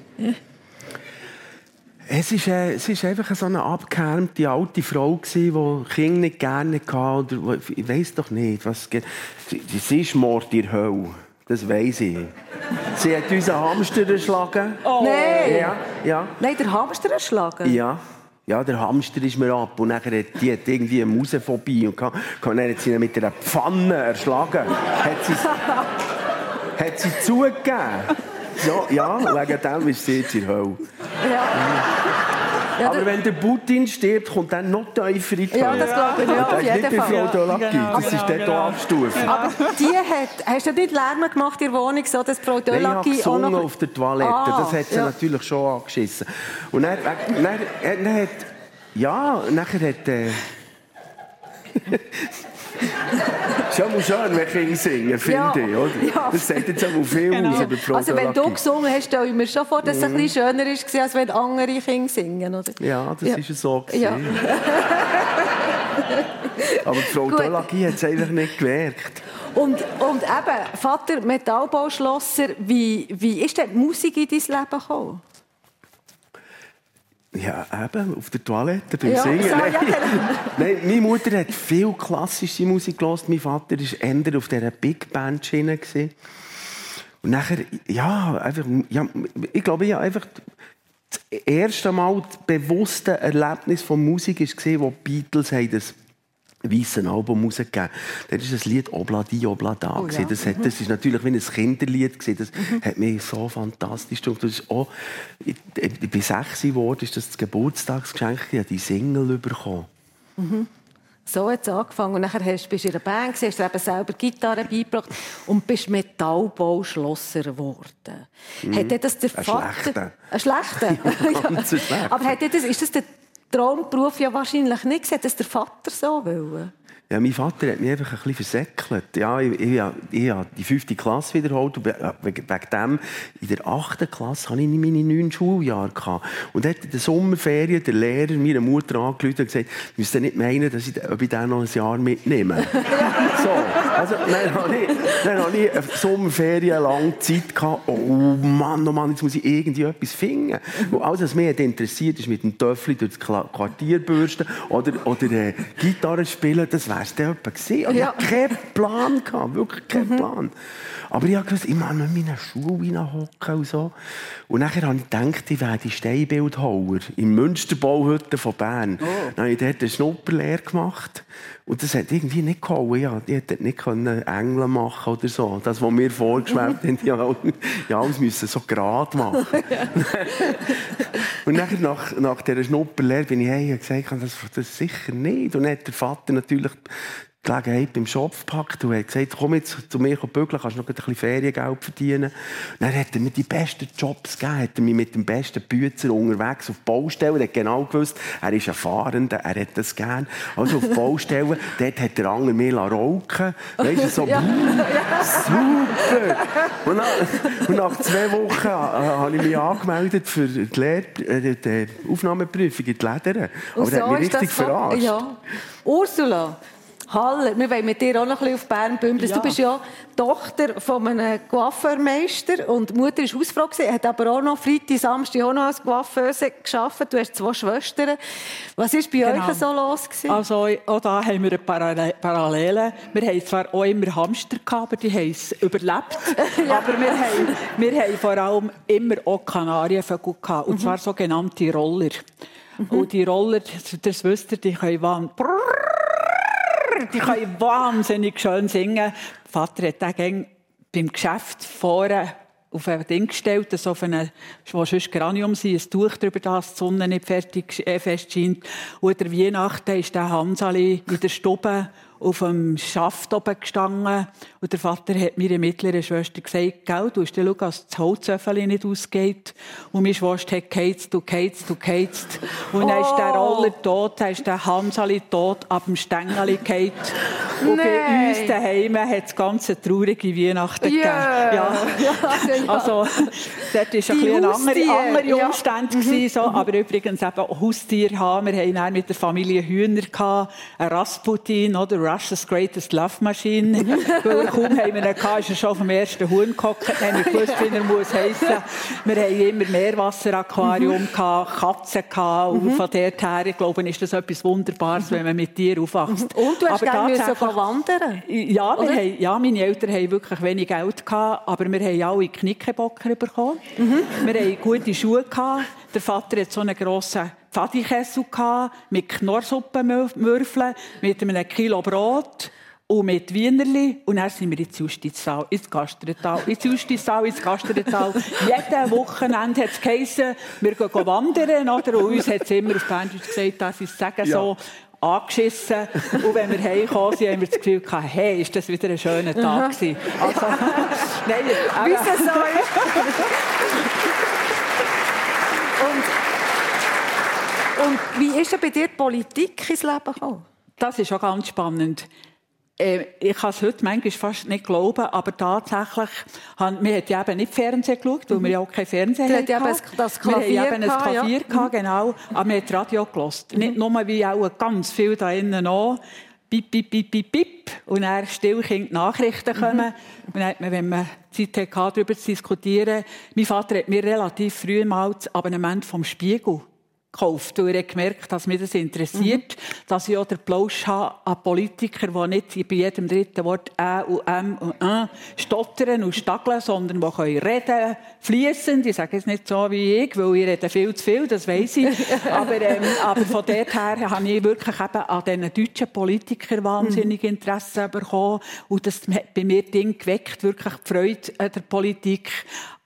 Es ist, äh, es ist einfach so eine abgehärmte alte Frau die Kinder nicht gerne hatte. Oder, ich weiß doch nicht, was sie, sie ist Mord in der Hölle. Das weiß ich. Sie hat unseren Hamster erschlagen. Oh. Nein! Ja, ja. Nein, der Hamster erschlagen? Ja. Ja, der Hamster ist mir ab und nachher hat die hat irgendwie eine Mausephobie und kann, kann dann hat sie ihn mit einer Pfanne erschlagen. hat, sie, *laughs* hat sie zugegeben. Ja, ja, wegen dem ist sie jetzt in der Hölle. Ja. Ja, Aber wenn der Putin stirbt, kommt dann noch tiefer in die Ja, das glaube ich, ja, auf nicht jeden Fall. Frau Dolaki. genau, das ist genau, dort genau. auch abgestuft. Aber die hat, hast du nicht Lärm gemacht in der Wohnung, so dass Frau Nein, ich auch noch... auf der Toilette. Ah, das hat sie ja. natürlich schon angeschissen. Und dann, dann, dann, dann hat... Ja, nachher hat... Äh, *laughs* ja mal schön, wenn Kinder singen, finde Ja, ich. Oder? ja. Das sagt jetzt auch viel Genau. aus über Frau Also wenn du gesungen hast, stelle ich mir schon vor, dass es ein Mhm. bisschen schöner war, als wenn andere Kinder singen, oder? Ja, das Ja. ist ja so. Gewesen. Ja. *laughs* Aber die Frau Gut. Dolaki hat es einfach nicht gemerkt. Und, und eben, Vater Metallbauschlosser, wie, wie ist denn die Musik in dein Leben gekommen? Ja, eben, auf der Toilette beim Ja, Singen. so, Nein. genau. *laughs* Nein, meine Mutter hat viel klassische Musik gehört. Mein Vater war eher auf dieser Big Band Schiene. Und nachher, ja, einfach, ja, ich glaube, ja, einfach das erste Mal das bewusste Erlebnis von Musik war, wo die Beatles haben das weißen Album rausgegeben. Da ist das Lied «Obladi, Oblada». Oh, ja. Das, hat, das ist natürlich wie ein Kinderlied. gewesen. Das hat mich so fantastisch gemacht. Das ist auch, ich, ich bin sechs geworden, ist das das Geburtstagsgeschenk. Ich habe die Single bekommen. So hat es angefangen. Und nachher hast, bist du in einer Band, gewesen, hast dir eben selber Gitarre beigebracht und bist Metallbauschlosser geworden. Hat dir das der Ein Vater... schlechter. Ein schlechter? *laughs* *laughs* ein schlechter. Aber hat das, ist das der Traumberuf ja wahrscheinlich nicht gesehen, dass der Vater so will? Ja, mein Vater hat mich einfach ein bisschen versäckelt. Ja, ich, ich, ich habe die fünfte Klasse wiederholt. Und we- wegen dem, in der achten Klasse hatte ich meine neun Schuljahre. Gehabt. Und dort in der Sommerferien der Lehrer meiner Mutter angerufen und gesagt, du müsst nicht meinen, dass ich, ob ich den noch ein Jahr mitnehme. *laughs* *laughs* so, also, dann habe ich, dann habe ich eine Sommerferien lang Zeit gehabt. Oh Mann, oh Mann, jetzt muss ich irgendwie etwas finden. Und alles, was mich hat interessiert, ist mit dem Töffel durch das Quartier bürsten oder, oder äh, Gitarre spielen. Das es dann etwa gewesen. Und Ja. Ich hatte keinen Plan, gehabt, wirklich keinen Plan. Aber ich habe gewusst, ich muss in meine Schuhe reinhocken und so. Und nachher habe ich gedacht, ich werde Steinbildhauer im Münsterbauhütte von Bern. Dann habe ich dort eine Schnupperlehre gemacht. Und das hat irgendwie nicht gehauen. Ja, ich hätte nicht können Engel machen oder so. Das, was mir vorgeschwebt haben, ja, ja, alles müssen so gerade machen. *laughs* Und nachher, nach, nach dieser Schnupperlehre bin ich und gesagt, das, das sicher nicht. Und dann hat der Vater natürlich die Gelegenheit beim Schopf gepackt und hat gesagt, komm jetzt zu mir bügeln, kannst noch ein bisschen Feriengeld verdienen. Und dann hat er mir die besten Jobs gegeben, hat er mich mit dem besten Bützer unterwegs auf Baustellen, er hat genau gewusst, er ist ein Fahrender, er hat das gern. Also auf Baustellen, *laughs* dort hat der Anger mir rauchen Weißt du, so, *laughs* Ja. super! Und nach, und nach zwei Wochen äh, habe ich mich angemeldet für die, Lehr äh, die Aufnahmeprüfung in die Leder. Aber Und der hat mich richtig so- verarscht. Ja. Ursula Haller, wir wollen mit dir auch noch ein bisschen auf Bern bümmeln. Ja. Du bist ja Tochter von einem Coiffeurmeister und die Mutter war Hausfrau, gewesen, hat aber auch noch Freitag, Samstag auch noch als Coiffeuse gearbeitet. Du hast zwei Schwestern. Was war bei Genau. euch so los? Gewesen? Also, auch da haben wir eine Parallel- Parallele. Wir haben zwar auch immer Hamster gehabt, aber die haben es überlebt. *laughs* Aber wir haben, wir haben vor allem immer auch Kanarienvögel gehabt. Und zwar sogenannte Roller. Und die Roller, das wisst ihr, die können waren. Die können wahnsinnig schön singen. Vater hat den beim Geschäft vorne auf ein Ding gestellt, das auf eine, wo sonst Granium sind, ein Tuch drüber, dass die Sonne nicht fertig, äh, fest scheint. Und der Weihnachten ist der Hansali in der Stube auf dem Schaft oben gestanden. Und der Vater hat meiner mittleren Schwester gesagt, «Gell, du musst schauen, dass das Holzöffel nicht ausgeht.» Und meine Schwester hat «Geheizt, du geheizt, du geheizt.» Und dann ist der Oh. Roller tot, dann ist der Hansali tot, ab dem Stängeli gefallen. *laughs* Und bei Nein. uns daheim hat es ganz eine traurige Weihnachten Ja. gegeben. Ja. *laughs* Ja. Also, dort war ein bisschen andere, andere ja. Mhm. Umstände. gewesen, So. Aber übrigens eben auch Haustiere haben. Wir hatten mit der Familie Hühner, gehabt, einen Rasputin, oder? Russia's Greatest Love Machine. *laughs* Weil kaum haben wir ihn gehabt, ist er schon dem ersten Huhn gehockt. Dann haben wir gewusst, wie er muss heissen. Wir hatten immer Meerwasseraquarium, Mhm. gehabt, Katzen. Gehabt. Und von dort her, ich glaube, ist das etwas Wunderbares, wenn man mit dir aufwächst. Und du hast Aber gerne müssen wandern. ja, wir haben, ja, meine Eltern haben wirklich wenig Geld gehabt, aber wir haben alle Knickenbocker bekommen. Mhm. Wir haben gute Schuhe gehabt. Der Vater hat so einen grossen Pfadikessel mit Knorrsuppenmürfeln, mit einem Kilo Brot. und mit Wienerli. Und dann sind wir ins Justizsaal, ins Gastretal, ins Justizsaal, ins Gastretal. *laughs* Jeden Wochenende hat es geheißen, wir gehen wandern. Oder? Und uns hat es immer auf Berndeutsch gesagt, darf ich sagen, Ja. so angeschissen. Und wenn wir heimgekommen sind, haben wir das Gefühl gehabt, hey, ist das wieder ein schöner Tag gewesen. Also, *laughs* nein, Wie eben- es so ist. *laughs* und, wie ist denn bei dir die Politik ins Leben gekommen? Das ist auch ganz spannend. Äh, ich kann es heute manchmal fast nicht glauben, aber tatsächlich, haben, wir haben ja eben nicht Fernsehen geschaut, weil wir ja auch kein Fernsehen habt ja hatten. das Wir Klavier haben eben ein gehabt, ja. Klavier gehabt, genau, aber wir haben das Radio gehört. Nicht nur wie auch ganz viel da innen auch. Bip, bip, bip, bip, bip. Und dann still die Nachrichten kommen. Und dann hat man, wenn man Zeit hatte, darüber zu diskutieren, mein Vater hat mir relativ früh mal das Abonnement vom Spiegel gekauft, weil hat gemerkt, dass mich das interessiert, dass ich auch den Plausch habe an Politiker, die nicht bei jedem dritten Wort «ä» und «m» und «ä» stottern und stackeln, sondern die können reden, fließend. Ich sage es nicht so wie ich, weil ich rede viel zu viel, das weiss ich. *laughs* aber, ähm, aber von dort her habe ich wirklich eben an diesen deutschen Politikern wahnsinnig Interesse bekommen. Und das hat bei mir Ding geweckt, wirklich die Freude an der Politik.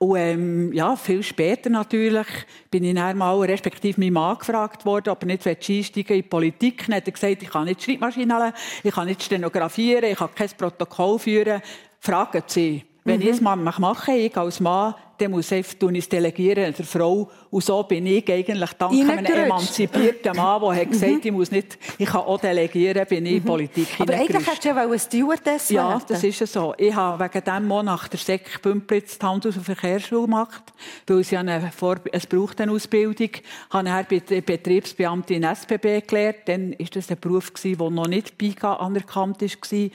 Und ähm, ja, viel später natürlich bin ich dann mal, respektive mein Mann gefragt worden, ob er nicht einsteigen in die Politik. Dann hat er gesagt, ich kann nicht Schreibmaschine ich kann nicht stenografieren, ich kann kein Protokoll führen. Fragen Sie. Wenn ich es mal mache, ich als Mann, dann muss ich tun es delegieren der Frau. Und so bin ich eigentlich dank einem emanzipierten Mann, der hat gesagt, ich muss nicht, ich kann auch delegieren, bin ich in die Politik Aber eigentlich hättest du ja eine Stewardess Ja, werden. das ist ja so. Ich habe wegen dem nach der Sek Bümplitz die Handels- und Verkehrsschule gemacht, weil sie eine, Vor es braucht eine Ausbildung. Ich habe der Betriebsbeamtin in SBB gelernt. Dann war das ein Beruf, gewesen, der noch nicht BIGA anerkannt war.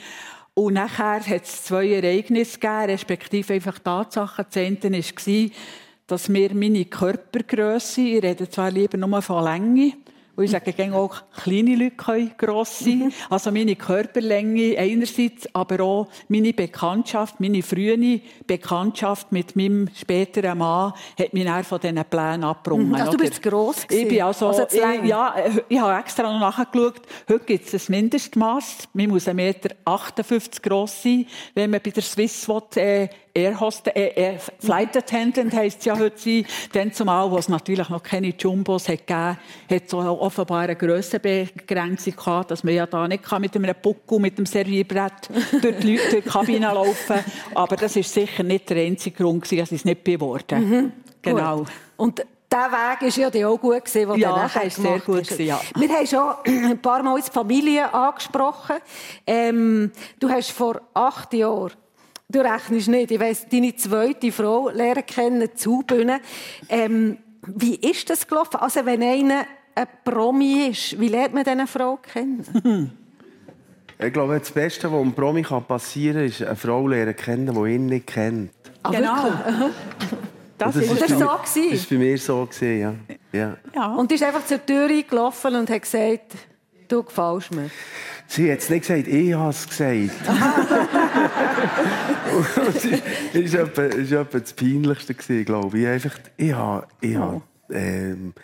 Und nachher hat es zwei Ereignisse gegeben, respektive einfach Tatsachen. Das eine war, dass mir meine Körpergrösse, ich rede zwar lieber nur von Länge, und ich sage gerne auch, kleine Leute können gross sein. *laughs* Also meine Körperlänge einerseits, aber auch meine Bekanntschaft, meine frühe Bekanntschaft mit meinem späteren Mann hat mich dann von diesen Plänen abgebrungen. Also du bist gross Ich gewesen. bin also, Also ich, ja, äh, ich habe extra noch nachgeschaut. Heute gibt es ein Mindestmaß. Man muss 1,58 Meter gross sein, wenn man bei der Swiss will, äh, Air Host, äh, äh, Flight Attendant heisst es ja heute sein. Dann zumal, wo es natürlich noch keine Jumbos hat gegeben, hat es auch offenbar eine Grössenbegrenzung gehabt, dass man ja da nicht kann mit einem Buckel, mit dem Servierbrett *laughs* durch die, Leute, durch die Kabine laufen Aber das ist sicher nicht der einzige Grund, gewesen, dass ich es nicht geworden Genau. Gut. Und der Weg war ja dann auch gut, gewesen, den Ja, du nachher ist sehr gut gewesen, ja. Wir haben schon *clears throat* ein paar Mal die Familie angesprochen. Ähm, du hast vor acht Jahren, du rechnest nicht, ich weiss, deine zweite Frau lernen kennen, Zubühne. Ähm, wie ist das gelaufen? Also wenn einer ein Promi ist, wie lernt man diese Frau kennen? *laughs* Ich glaube, das Beste, was einem Promi passieren kann, ist eine Frau lernen kennen, die ihn nicht kennt. Ah, Genau. *laughs* Das Und ist das so gewesen? Das war bei mir so, gewesen, ja. ja. ja. Und ist einfach zur Tür gelaufen und hat gesagt, du gefällst mir. Sie hat es nicht gesagt, ich habe es gesagt. *laughs* Das war etwa, das war etwa das Peinlichste, gewesen, glaube ich. Einfach, ich habe, ich habe, ähm,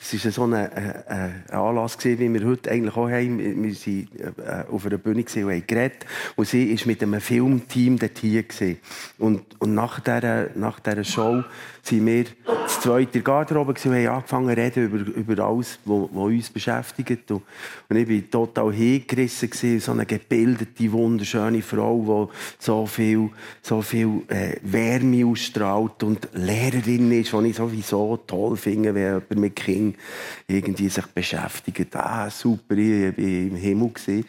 das war so ein, äh, äh, ein Anlass, wie wir heute eigentlich auch haben. Wir waren äh, auf einer Bühne und haben geredet. Und sie war mit einem Filmteam dort hier. Und, und nach, dieser, nach dieser Show sind wir zu zweit in der Garderobe und haben angefangen zu reden über, über alles, was uns beschäftigt. Und, und ich war total hingerissen. So eine gebildete, wunderschöne Frau, die so viel, so viel Wärme ausstrahlt und Lehrerin ist, die ich sowieso toll finde, wenn jemand mit Kindern irgendwie sich beschäftigt. Ah, super, ich war im Himmel. Gewesen.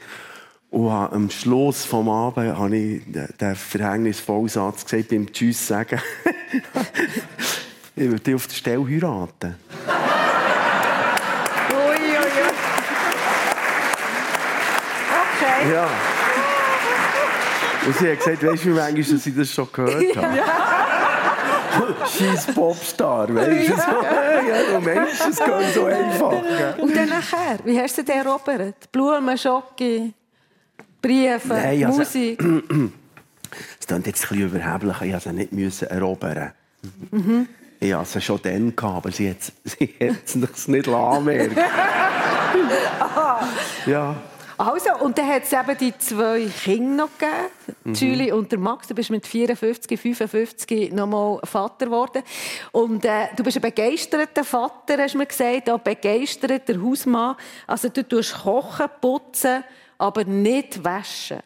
Und am Schluss des Abends habe ich den verhängnisvollen Satz gesagt, beim Tschüss sagen, *laughs* ich würde dich auf der Stelle heiraten. Ui, ui, ui. Okay. Ja. Und sie hat gesagt, weißt du, wie manchmal dass ich das schon gehört *laughs* habe? Scheiß Popstar, weißt du? So, ja, du Mensch, es geht so einfach. Und dann nachher, wie hast du den erobert? Blumen, Schocke, Briefe, Nein, also- Musik. Das klingt jetzt ein bisschen überheblich, ich musste sie nicht müssen erobern. Mhm. Ich hatte sie schon dann, aber sie hat es nicht anmerken *laughs* ja. Also, und dann hat es eben die zwei Kinder noch gegeben, mhm. Julie und der Max. Du bist mit 54, 55 nochmal Vater geworden. Und äh, du bist ein begeisterter Vater, hast du mir gesagt, auch begeisterter Hausmann. Also du tust kochen, putzen, aber nicht waschen.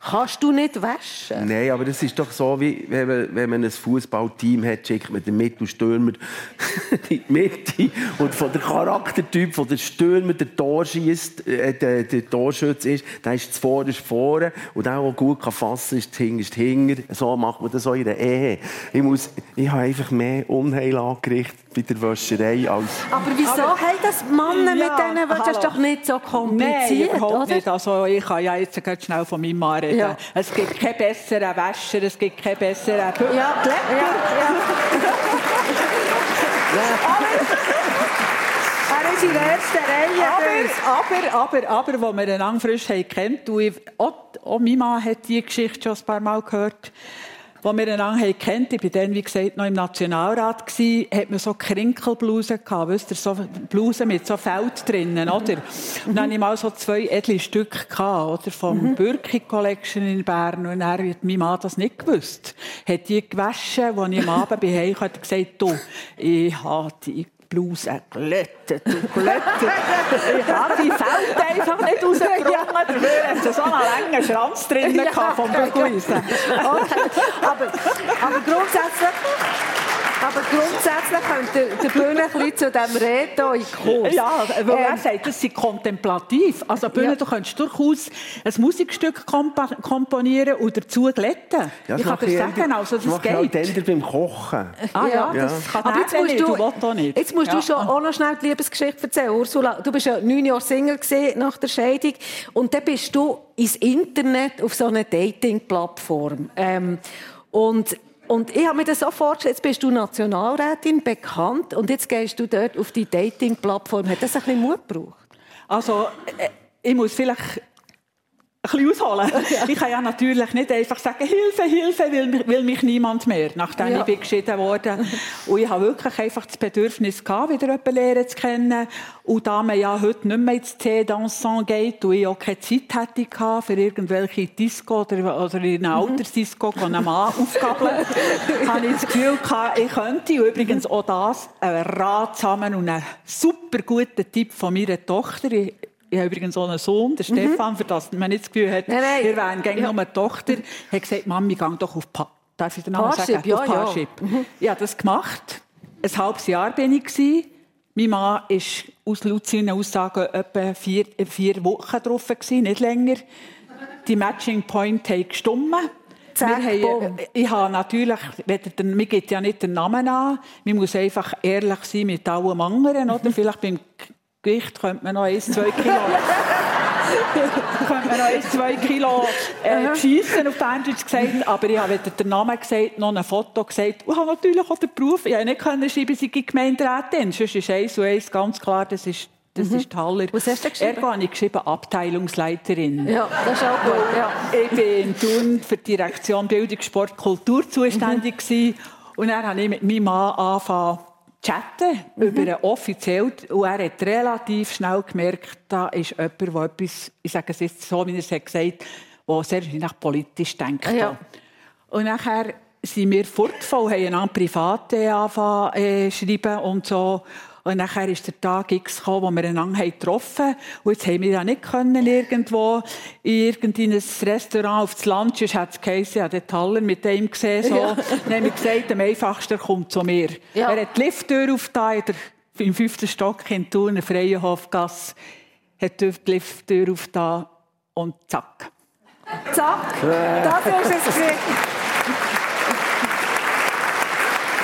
Kannst du nicht waschen? Nein, aber das ist doch so, wie wenn man, wenn man ein Fußballteam hat, schickt man den Mittelstürmer *laughs* in die Mitte. Und von der Charaktertyp, von der Stürmer, der Torschießt, äh, der, der Torschütze ist, der ist zuvor ist vorne. Und der, der gut kann fassen kann, ist hinten, ist hinten. So macht man das auch in der Ehe. Ich, muss, ich habe einfach mehr Unheil angerichtet bei der Wäscherei als... Aber wieso aber, haben das Männer ja, mit denen Das ist doch nicht so kompliziert, Nein, überhaupt oder? nicht. Also, ich kann ja jetzt schnell von meinem Mann reden. Ja. Es gibt keinen besseren Wäscher, es gibt keinen besseren ja. Ja, ja. Er ist in der ersten Reihe. Aber, aber, aber, aber, wo wir einander frisch haben kennt, auch, auch mein Mann hat diese Geschichte schon ein paar Mal gehört, wo wir einander kennt, ich war dann, wie gesagt, noch im Nationalrat, gewesen, hat man so Krinkelblusen gehabt, wisst ihr, so Blusen mit so Feld drinnen, oder? Und dann hatte ich mal so zwei edle Stücke gehabt, oder? Vom mhm. Birki Collection in Bern. Und er hat mein Mann das nicht gewusst. Hat die gewaschen, als ich am Abend bei Hause gesagt, du, ich habe die Bluse glättet und glättet. ich habe die Feld einfach nicht rausgebracht. Dafür hat so einen langen Schranz drin ja, vom Bügelisen. Okay. Aber, aber grundsätzlich... Aber grundsätzlich könnte der Bühne ein bisschen zu diesem Reden in Kurs. Ja, weil ähm, er sagt, das sind kontemplativ. Also Bühne, ja. du könntest durchaus ein Musikstück komp komponieren und dazu glätten. Ja, ich kann dir sagen, also das, das geht. Das mache beim Kochen. Ah ja, ja. das kann Aber jetzt musst du, du nicht. Jetzt musst du schon auch noch schnell die Liebesgeschichte erzählen. Ursula, du bist ja neun Jahre Single nach der Scheidung und dann bist du ins Internet auf so einer Dating-Plattform. Ähm, und und ich habe mir das so vorgestellt, jetzt bist du Nationalrätin, bekannt, und jetzt gehst du dort auf die Dating-Plattform. Hat das ein bisschen Mut gebraucht? Also, äh, ich muss vielleicht bisschen ausholen. *laughs* Ja. Ich kann ja natürlich nicht einfach sagen, Hilfe, Hilfe, will, will mich niemand mehr, nachdem ja. ich bin geschieden wurde. *laughs* Und ich habe wirklich einfach das Bedürfnis gehabt, wieder jemanden lernen zu kennen. Und da man ja heute nicht mehr ins Tee dansant geht und ich auch keine Zeit hätte für irgendwelche Disco oder, oder in einer mhm. Altersdisco einen Mann *laughs* aufgabeln, habe ich das Gefühl gehabt, ich könnte übrigens auch das, einen ratsamen und einen super guten Tipp von meiner Tochter, ich habe übrigens so einen Sohn, der mhm. Stefan, für das man nicht das Gefühl hat, nein, nein. wir wären gegen ja. eine Tochter, hat gesagt, Mami, geh doch auf pa Darf ich den Namen Parship, sagen? Ja, auf Parship. Ja. Mhm. Ich habe das gemacht. Ein halbes Jahr bin ich. Gewesen. Mein Mann war aus laut seinen Aussagen etwa vier, vier Wochen drauf, gewesen, nicht länger. Die Matching Point haben gestummen. Haben, ich habe natürlich, mir geht ja nicht den Namen an, man muss einfach ehrlich sein mit allem anderen, oder? Vielleicht beim Gewicht könnte man noch 1, 2 Kilo. *laughs* könnte man noch 1, 2 Kilo äh, schiessen, auf Berndeutsch gesagt. Aber ich habe weder den Namen gesagt, noch ein Foto gesagt. Und habe natürlich auch den Beruf. Ich konnte nicht können schreiben, sie sind Gemeinderätin. Sonst ist eins und eins ganz klar, das ist das mhm. ist Haller. Was hast du geschrieben? Ergo habe ich geschrieben, Abteilungsleiterin. Ja, das ist auch gut. Ja. Ich bin in Thun für die Direktion Bildung, Sport, Kultur zuständig mhm. Und dann habe ich mit meinem Mann angefangen, chatten mhm. über einen offiziell und er hat relativ schnell gemerkt, da ist jemand, der etwas, ich sage es jetzt so, wie er es hat gesagt, der sehr nach politisch denkt. Ja. Und nachher sind wir fortgefahren, haben einander privat angefangen äh, schreiben und so. Und nachher ist der Tag X gekommen, wo wir einander getroffen haben. Und jetzt haben wir ja nicht können, irgendwo in irgendein Restaurant auf das Land, sonst hat es geheißen, ich den Taller mit dem gesehen. So. Ja. Dann haben wir gesagt, am einfachsten kommt zu mir. Ja. Er hat die Lifttür aufgetan, im fünften Stock in Thun, in Freienhofgasse, hat die Lifttür aufgetan und zack. Zack, das ist es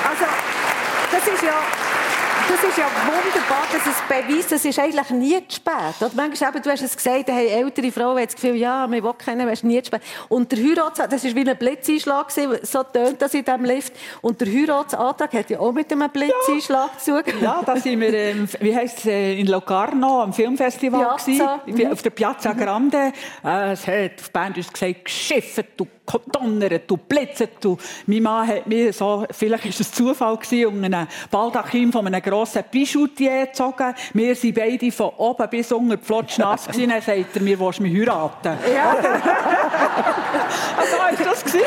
Also, das ist ja das ist ja wunderbar, dass es beweist, es ist eigentlich nie zu spät. Oder manchmal, du hast es gesagt, hey, ältere Frauen haben das Gefühl, ja, wir wollen kennen, es ist nie zu spät. Und der Heiratsantrag, das war wie ein Blitzeinschlag, so tönt das in diesem Lift. Und der Heiratsantrag hat ja auch mit einem Blitzeinschlag ja. zu Ja, da sind wir, ähm, wie heisst es, äh, in Locarno am Filmfestival Piazza. Mhm. auf der Piazza Grande. Äh, es hat auf Band gesagt, geschifft, du donnert und blitzet. Und mein Mann hat mir so, vielleicht war es Zufall gewesen, um einen Baldachin von einem grossen Bijoutier gezogen. Wir sind beide von oben bis unten flotschnass gewesen. Dann sagt er, wir wollen mich heiraten. Ja. *laughs* Also, war das gewesen.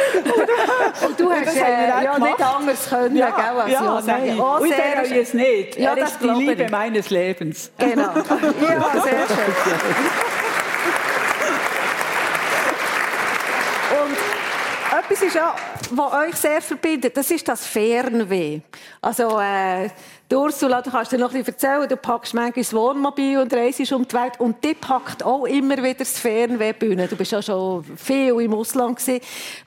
Und du hast äh, ja nicht anders können, gell, als ja, ja, sagen. nein. Oh, Und sehr bereue es nicht. Ja, er das ist die Liebe meines Lebens. Genau. *laughs* Ja, sehr schön. Und etwas ist ja, was euch sehr verbindet, das ist das Fernweh. Also, äh, Ursula, du kannst dir noch bisschen erzählen, du packst manchmal das Wohnmobil und reist um die Welt und die packt auch immer wieder das Fernweh Bühne. Du bist ja schon viel im Ausland.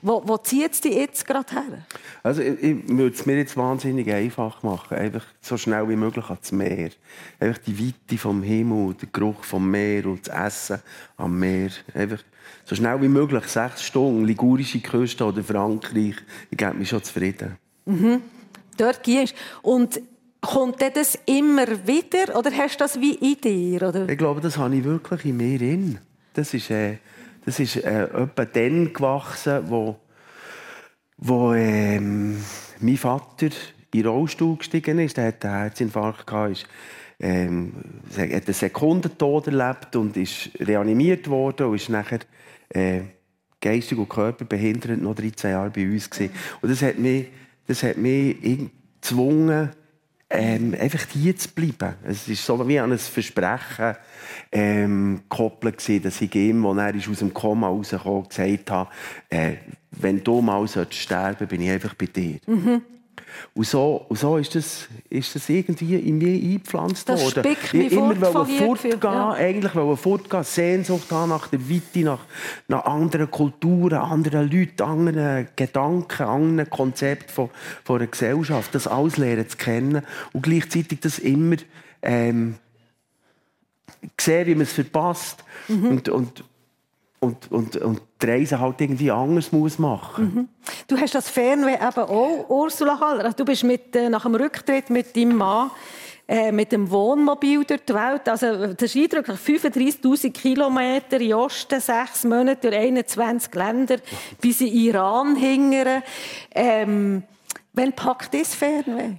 Wo, wo zieht es dich jetzt gerade her? Also ich, ich würde es mir jetzt wahnsinnig einfach machen. Einfach so schnell wie möglich ans Meer. Einfach die Weite vom Himmel, der Geruch vom Meer und das Essen am Meer. Einfach so schnell wie möglich, sechs Stunden, ligurische Küste oder Frankreich. Ich gebe mich schon zufrieden. Dort gehst Und kommt das immer wieder oder hast du das wie in dir? Oder? Ich glaube, das habe ich wirklich in mir in. Das ist, äh, das ist äh, etwa dann gewachsen, wo, wo ähm, mein Vater in den Rollstuhl gestiegen ist. Der hatte einen Herzinfarkt, gehabt, ist, ähm, er hat einen Sekundentod erlebt und ist reanimiert worden und ist nachher äh, geistig und körperbehindert noch 13 Jahre bei uns gewesen. Und das hat mich, das hat mich gezwungen, ähm, einfach hier zu bleiben. Es ist so wie an ein Versprechen ähm, gekoppelt dass ich ihm, als er aus dem Koma rausgekommen gesagt habe, äh, wenn du mal solltest sterben bin ich einfach bei dir. Und so, und so ist, das, ist das irgendwie in mir eingepflanzt Das worden. mich ich immer fort fortgehen, ja. eigentlich wollte fortgehen, Sehnsucht haben nach der Weite, nach, nach anderen Kulturen, anderen Leuten, anderen Gedanken, anderen Konzepten von, von einer Gesellschaft. Das alles lernen zu kennen und gleichzeitig das immer ähm, sehen, wie man es verpasst Mhm. und, und, und, und, und die Reise halt irgendwie anders muss machen Mhm. Du hast das Fernweh eben auch, Ursula Haller. Also Du bist mit, äh, nach dem Rücktritt mit deinem Mann äh, mit dem Wohnmobil durch die Welt. Also, das ist eindrücklich. 35'000 Kilometer in Osten, sechs Monate durch 21 Länder, bis in Iran hingern. Ähm, wann packt das Fernweh?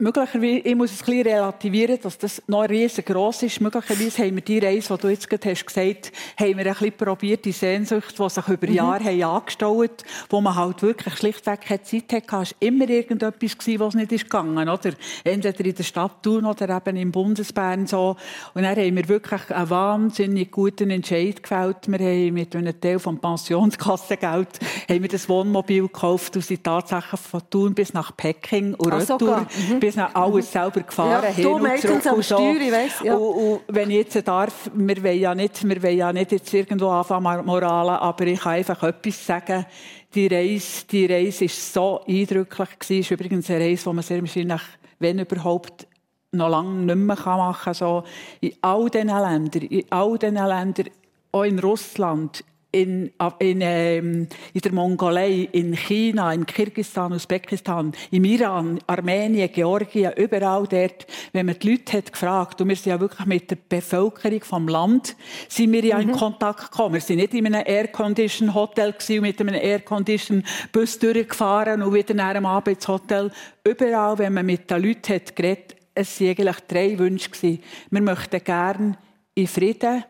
Möglicherweise, ich muss es ein bisschen relativieren, dass das noch riesengroß ist. Möglicherweise haben wir die Reise, die du jetzt gerade hast gesagt hast, haben wir ein bisschen probiert, die Sehnsucht, die sich über Jahre haben angestaut wo man halt wirklich schlichtweg keine Zeit hatte. Es war immer irgendetwas, was nicht ist gegangen oder Entweder in der Stadt Thun oder eben im Bundesbern so. Und dann haben wir wirklich einen wahnsinnig guten Entscheid gefällt. Wir haben mit einem Teil vom Pensionskassengeld haben wir das Wohnmobil gekauft und sind tatsächlich von Thun bis nach Peking und Ah, retour. Mhm. Bis nach alles selber gefahren, Ja, hin du meistens am. Steuer, ich weiss, ja. Und, und wenn ich jetzt darf, wir wollen ja nicht, wir wollen ja nicht jetzt irgendwo anfangen moralen, aber ich kann einfach etwas sagen. Die Reise, die Reise ist so eindrücklich gewesen. Ist übrigens eine Reise, die man sehr wahrscheinlich, wenn überhaupt, noch lange nicht mehr machen kann. So, in all diesen Ländern, in all diesen Ländern, auch in Russland, in, in, ähm, in der Mongolei, in China, in Kirgisistan, Usbekistan, im Iran, Armenien, Georgien, überall dort, wenn man die Leute hat gefragt, und wir sind ja wirklich mit der Bevölkerung vom Land, sind wir ja in Kontakt gekommen. Wir sind nicht in einem Air-Condition Hotel gewesen, und mit einem Air-Condition Bus durchgefahren und wieder nach einem Abend ins Hotel. Überall, wenn man mit den Leuten hat geredet, es waren eigentlich drei Wünsche gewesen. Wir möchten gerne in Frieden,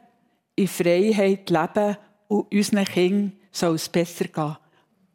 in Freiheit leben und unseren Kindern soll es besser gehen.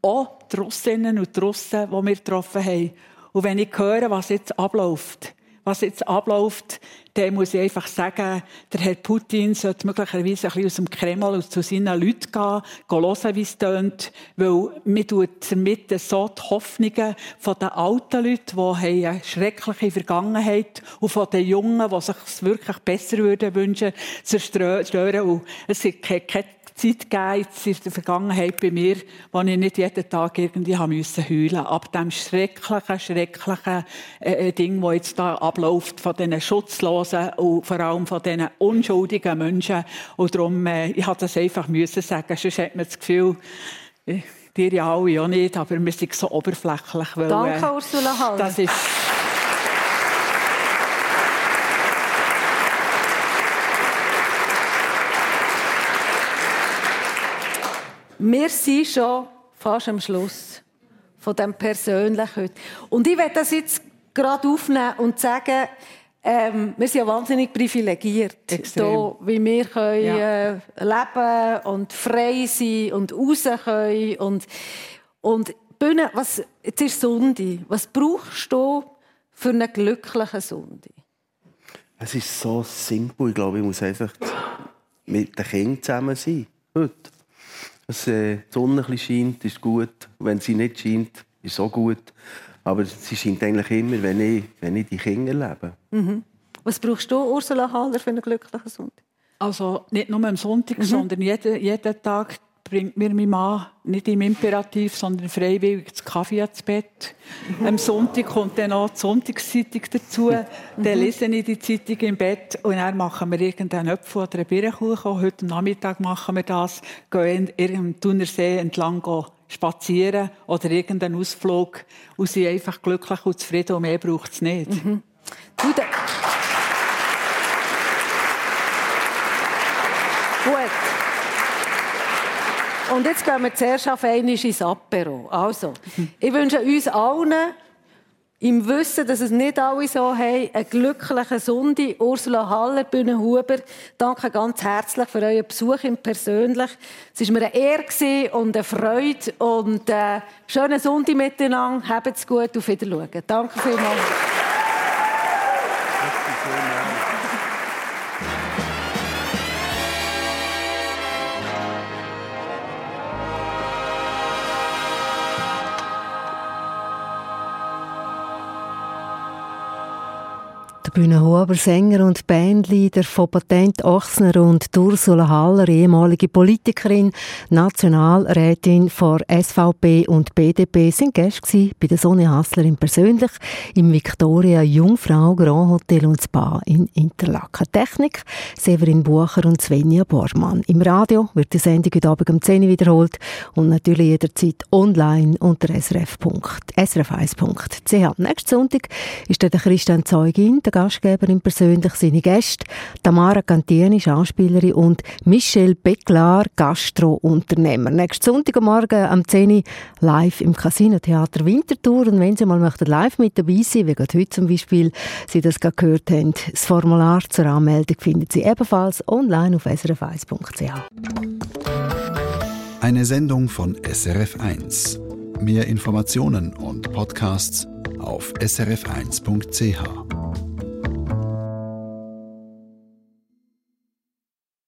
Auch die Russinnen und die Russen, die wir getroffen haben. Und wenn ich höre, was jetzt abläuft, was jetzt abläuft, dann muss ich einfach sagen, der Herr Putin sollte möglicherweise ein bisschen aus dem Kreml und zu seinen Leuten gehen, gehen hören, wie es tönt, weil mir tut damit so die Hoffnungen von den alten Leuten, die eine schreckliche Vergangenheit haben, und von den Jungen, die sich wirklich besser würden wünschen, zerstören. Und es ist keine, keine Zeit gegeben jetzt in der Vergangenheit bei mir, wo ich nicht jeden Tag irgendwie haben müssen heulen. Ab dem schrecklichen, schrecklichen äh, äh, Ding, das jetzt da abläuft, von diesen Schutzlosen und vor allem von diesen unschuldigen Menschen. Und darum, äh, ich hatte das einfach müssen sagen, sonst hat man das Gefühl, äh, dir ja alle auch nicht, aber wir sind so oberflächlich. Weil, Danke, äh, Ursula Haller. Das ist... Wir sind schon fast am Schluss von dem Persönlichen Und ich werde das jetzt gerade aufnehmen und sagen, ähm, wir sind ja wahnsinnig privilegiert, hier, wie wir können, ja. äh, leben und frei sein und raus können. Und, und Bühne, was, jetzt ist Sonntag. Was brauchst du für einen glücklichen Sonntag? Es ist so simpel. Ich glaube, ich muss einfach mit den Kindern zusammen sein. Heute. Dass äh, die Sonne ein scheint, ist gut. Wenn sie nicht scheint, ist es auch gut. Aber sie scheint eigentlich immer, wenn ich, wenn ich die Kinder lebe. Mhm. Was brauchst du, Ursula Haller, für einen glücklichen Sonntag? Also nicht nur am Sonntag, mhm. sondern jeden, jeden Tag bringt mir mein Mann nicht im Imperativ, sondern freiwillig das Kaffee ins Bett. Am Sonntag kommt dann noch die Sonntagszeitung dazu. Mhm. Dann lese ich die Zeitung im Bett und dann machen wir irgendeinen Apfel oder einen Birnenkuchen. Heute Nachmittag machen wir das. Gehen im Thunersee entlang spazieren oder irgendeinen Ausflug und sind einfach glücklich und zufrieden und mehr braucht es nicht. Mhm. Du, Und jetzt gehen wir zuerst auf einmal Apero. Also, ich wünsche uns allen, im Wissen, dass es nicht alle so haben, einen glücklichen Sonntag. Ursula Haller, Bühne Huber, danke ganz herzlich für euren Besuch im Persönlich. Es war mir eine Ehre und eine Freude und äh, schönen Sonntag miteinander. Habt es gut, auf Wiedersehen. Danke vielmals. Bühne Huber, Sänger und Bandleader von Patent Ochsner und Ursula Haller, ehemalige Politikerin, Nationalrätin von SVP und BDP, sind Gäste bei der Sonne Hasslerin persönlich im Victoria Jungfrau Grand Hotel und Spa in Interlaken. Technik Severin Bucher und Svenja Bormann. Im Radio wird die Sendung heute Abend um 10 Uhr wiederholt und natürlich jederzeit online unter srf.srf1.ch. Nächsten Sonntag ist der Christian Zeugin, der Gastgeberin persönlich seine Gäste, Tamara Cantieni, Schauspielerin und Michelle Becklar, Gastrounternehmer. Nächsten Sonntagmorgen am 10 Uhr live im Casino Theater Winterthur. Und wenn Sie mal möchten live mit dabei sein, wie gerade heute zum Beispiel, Sie das gerade gehört haben, das Formular zur Anmeldung finden Sie ebenfalls online auf srf1.ch. Eine Sendung von SRF1. Mehr Informationen und Podcasts auf srf1.ch.